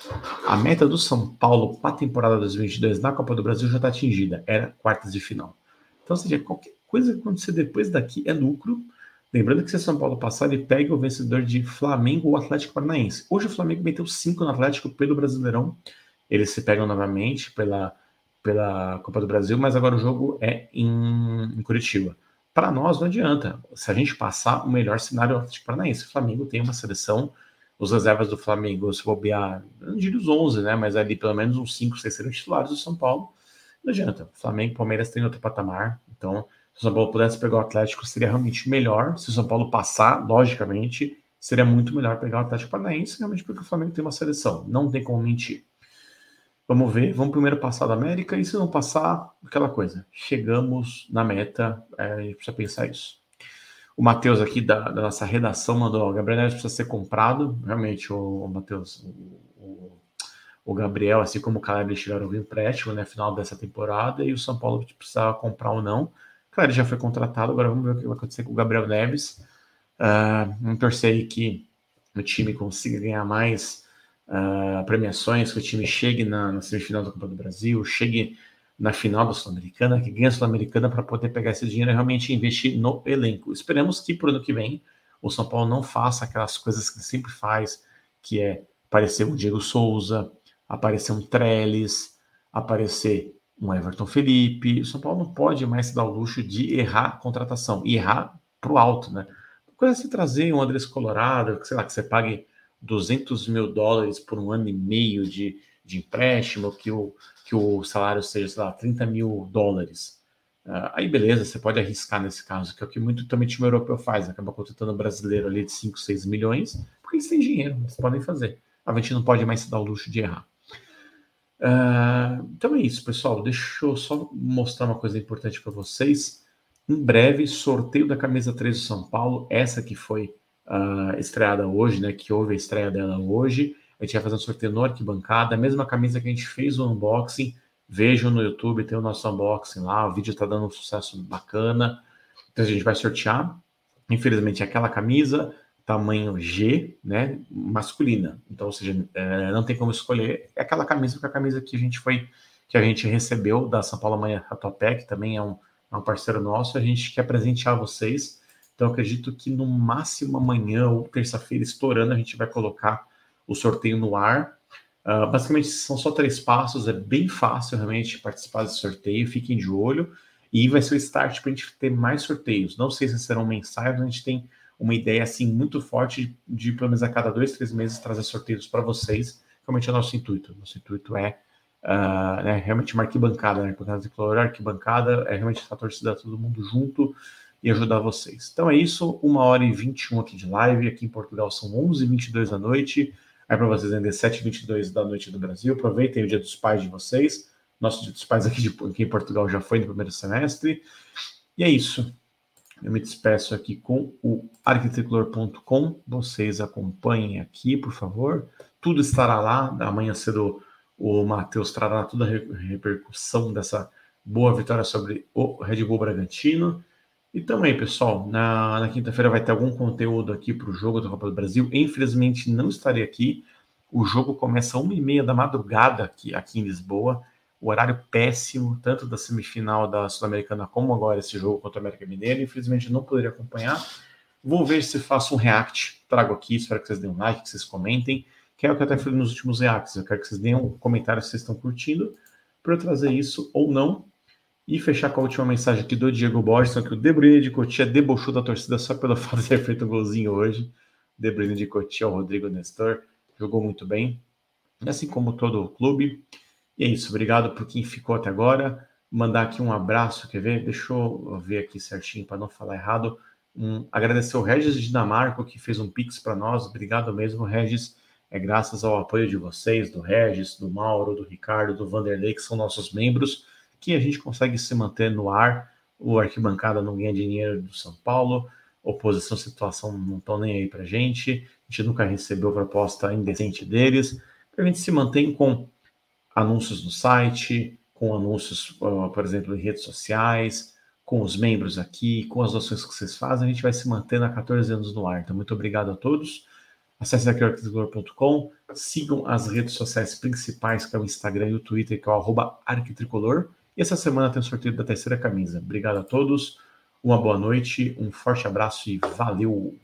a meta do São Paulo para a temporada 2022 na Copa do Brasil já está atingida, era quartas de final. Então, seja, qualquer coisa que acontecer depois daqui é lucro. Lembrando que se o São Paulo passar, ele pega o vencedor de Flamengo ou Atlético Paranaense. Hoje o Flamengo meteu cinco no Atlético pelo Brasileirão. Eles se pegam novamente pela, pela Copa do Brasil, mas agora o jogo é em, em Curitiba. Para nós não adianta. Se a gente passar, o melhor cenário é o Atlético Paranaense. O Flamengo tem uma seleção os reservas do Flamengo, se bobear, não diria os 11, né? Mas ali pelo menos uns 5, 6 seriam titulares do São Paulo. Não adianta. Flamengo e Palmeiras têm outro patamar. Então, se o São Paulo pudesse pegar o Atlético, seria realmente melhor. Se o São Paulo passar, logicamente, seria muito melhor pegar o Atlético Paranaense, realmente porque o Flamengo tem uma seleção. Não tem como mentir. Vamos ver, vamos primeiro passar da América, e se não passar, aquela coisa. Chegamos na meta, é, a gente precisa pensar isso. O Matheus aqui da, da, nossa redação mandou: o Gabriel Neves precisa ser comprado. Realmente, o, Matheus, o, o, Gabriel, assim como o Caleb, tiveram o empréstimo, né? Final dessa temporada, e o São Paulo precisava comprar ou não. Claro, ele já foi contratado, agora vamos ver o que vai acontecer com o Gabriel Neves. Uh, vamos torcer aí que o time consiga ganhar mais uh, premiações, que o time chegue na, na semifinal da Copa do Brasil, chegue na final da Sul-Americana, que ganha a Sul-Americana para poder pegar esse dinheiro e realmente investir no elenco. Esperamos que para o ano que vem o São Paulo não faça aquelas coisas que sempre faz, que é aparecer um Diego Souza, aparecer um Trellis, aparecer um Everton Felipe. O São Paulo não pode mais se dar o luxo de errar a contratação e errar para o alto, né? Coisa se trazer um Andrés Colorado, sei lá, que você pague 200 mil dólares por um ano e meio de, de empréstimo, que o que o salário seja, sei lá, 30 mil dólares. Uh, aí beleza, você pode arriscar nesse caso, que é o que muito também time europeu faz, acaba contratando brasileiro ali de 5, 6 milhões, porque eles têm dinheiro, eles podem fazer. A gente não pode mais se dar o luxo de errar. Uh, então é isso, pessoal. Deixa eu só mostrar uma coisa importante para vocês. Em breve, sorteio da camisa 3 do São Paulo, essa que foi uh, estreada hoje, né? Que houve a estreia dela hoje. A gente vai fazer um sorteio no arquibancada, a mesma camisa que a gente fez o unboxing Vejam no YouTube, tem o nosso unboxing lá, o vídeo está dando um sucesso bacana. Então a gente vai sortear. Infelizmente, aquela camisa, tamanho G, né, masculina. Então, ou seja, é, não tem como escolher. É aquela camisa que a camisa que a gente foi, que a gente recebeu da São Paulo Manhã Tatuapé, que também é um, é um parceiro nosso. A gente quer presentear vocês. Então, acredito que no máximo amanhã ou terça-feira, estourando, a gente vai colocar o sorteio no ar. Uh, basicamente, são só três passos, é bem fácil realmente participar desse sorteio, fiquem de olho. E vai ser o start para a gente ter mais sorteios. Não sei se serão mensais, mas a gente tem uma ideia assim muito forte de, pelo menos a cada dois, três meses, trazer sorteios para vocês. Realmente é o nosso intuito. Nosso intuito é uh, né, realmente uma arquibancada, né? Arquibancada tricolor, arquibancada, é realmente a torcida todo mundo junto e ajudar vocês. Então é isso, uma hora e 21 aqui de live. Aqui em Portugal são 11h22 da noite. Aí para vocês ainda 7h22 da noite do Brasil. Aproveitem o dia dos pais de vocês. Nosso dia dos pais aqui, de, aqui em Portugal já foi no primeiro semestre. E é isso. Eu me despeço aqui com o arquitricolor.com. Vocês acompanhem aqui, por favor. Tudo estará lá. Amanhã cedo o Matheus trará toda a repercussão dessa boa vitória sobre o Red Bull Bragantino. E também, pessoal, na, na quinta-feira vai ter algum conteúdo aqui para o jogo da Copa do Brasil. Infelizmente, não estarei aqui. O jogo começa às uma e meia da madrugada aqui, aqui em Lisboa. O horário péssimo, tanto da semifinal da Sul-Americana como agora esse jogo contra o América Mineiro. Infelizmente, não poderia acompanhar. Vou ver se faço um react. Trago aqui, espero que vocês deem um like, que vocês comentem. Que é o que eu até falei nos últimos reacts. Eu quero que vocês deem um comentário se vocês estão curtindo, para eu trazer isso ou não e fechar com a última mensagem aqui do Diego Borges, que o De Bruyne de Cotia debochou da torcida só pelo fato de ter feito um golzinho hoje. De Bruyne de Cotia, o Rodrigo Nestor, jogou muito bem, assim como todo o clube. E é isso, obrigado por quem ficou até agora. Mandar aqui um abraço, quer ver? Deixa eu ver aqui certinho para não falar errado. Um, agradecer o Regis de Dinamarco, que fez um pix para nós. Obrigado mesmo, Regis. É graças ao apoio de vocês, do Regis, do Mauro, do Ricardo, do Vanderlei, que são nossos membros que a gente consegue se manter no ar. O arquibancada não ganha dinheiro do São Paulo, oposição, situação não estão nem aí para gente. A gente nunca recebeu proposta indecente deles. A gente se mantém com anúncios no site, com anúncios, por exemplo, em redes sociais, com os membros aqui, com as ações que vocês fazem, a gente vai se mantendo há 14 anos no ar. Então, muito obrigado a todos. Acesse arquitricolor.com, sigam as redes sociais principais, que é o Instagram e o Twitter, que é o arroba arquitricolor. E essa semana tem o sorteio da terceira camisa. Obrigado a todos, uma boa noite, um forte abraço e valeu!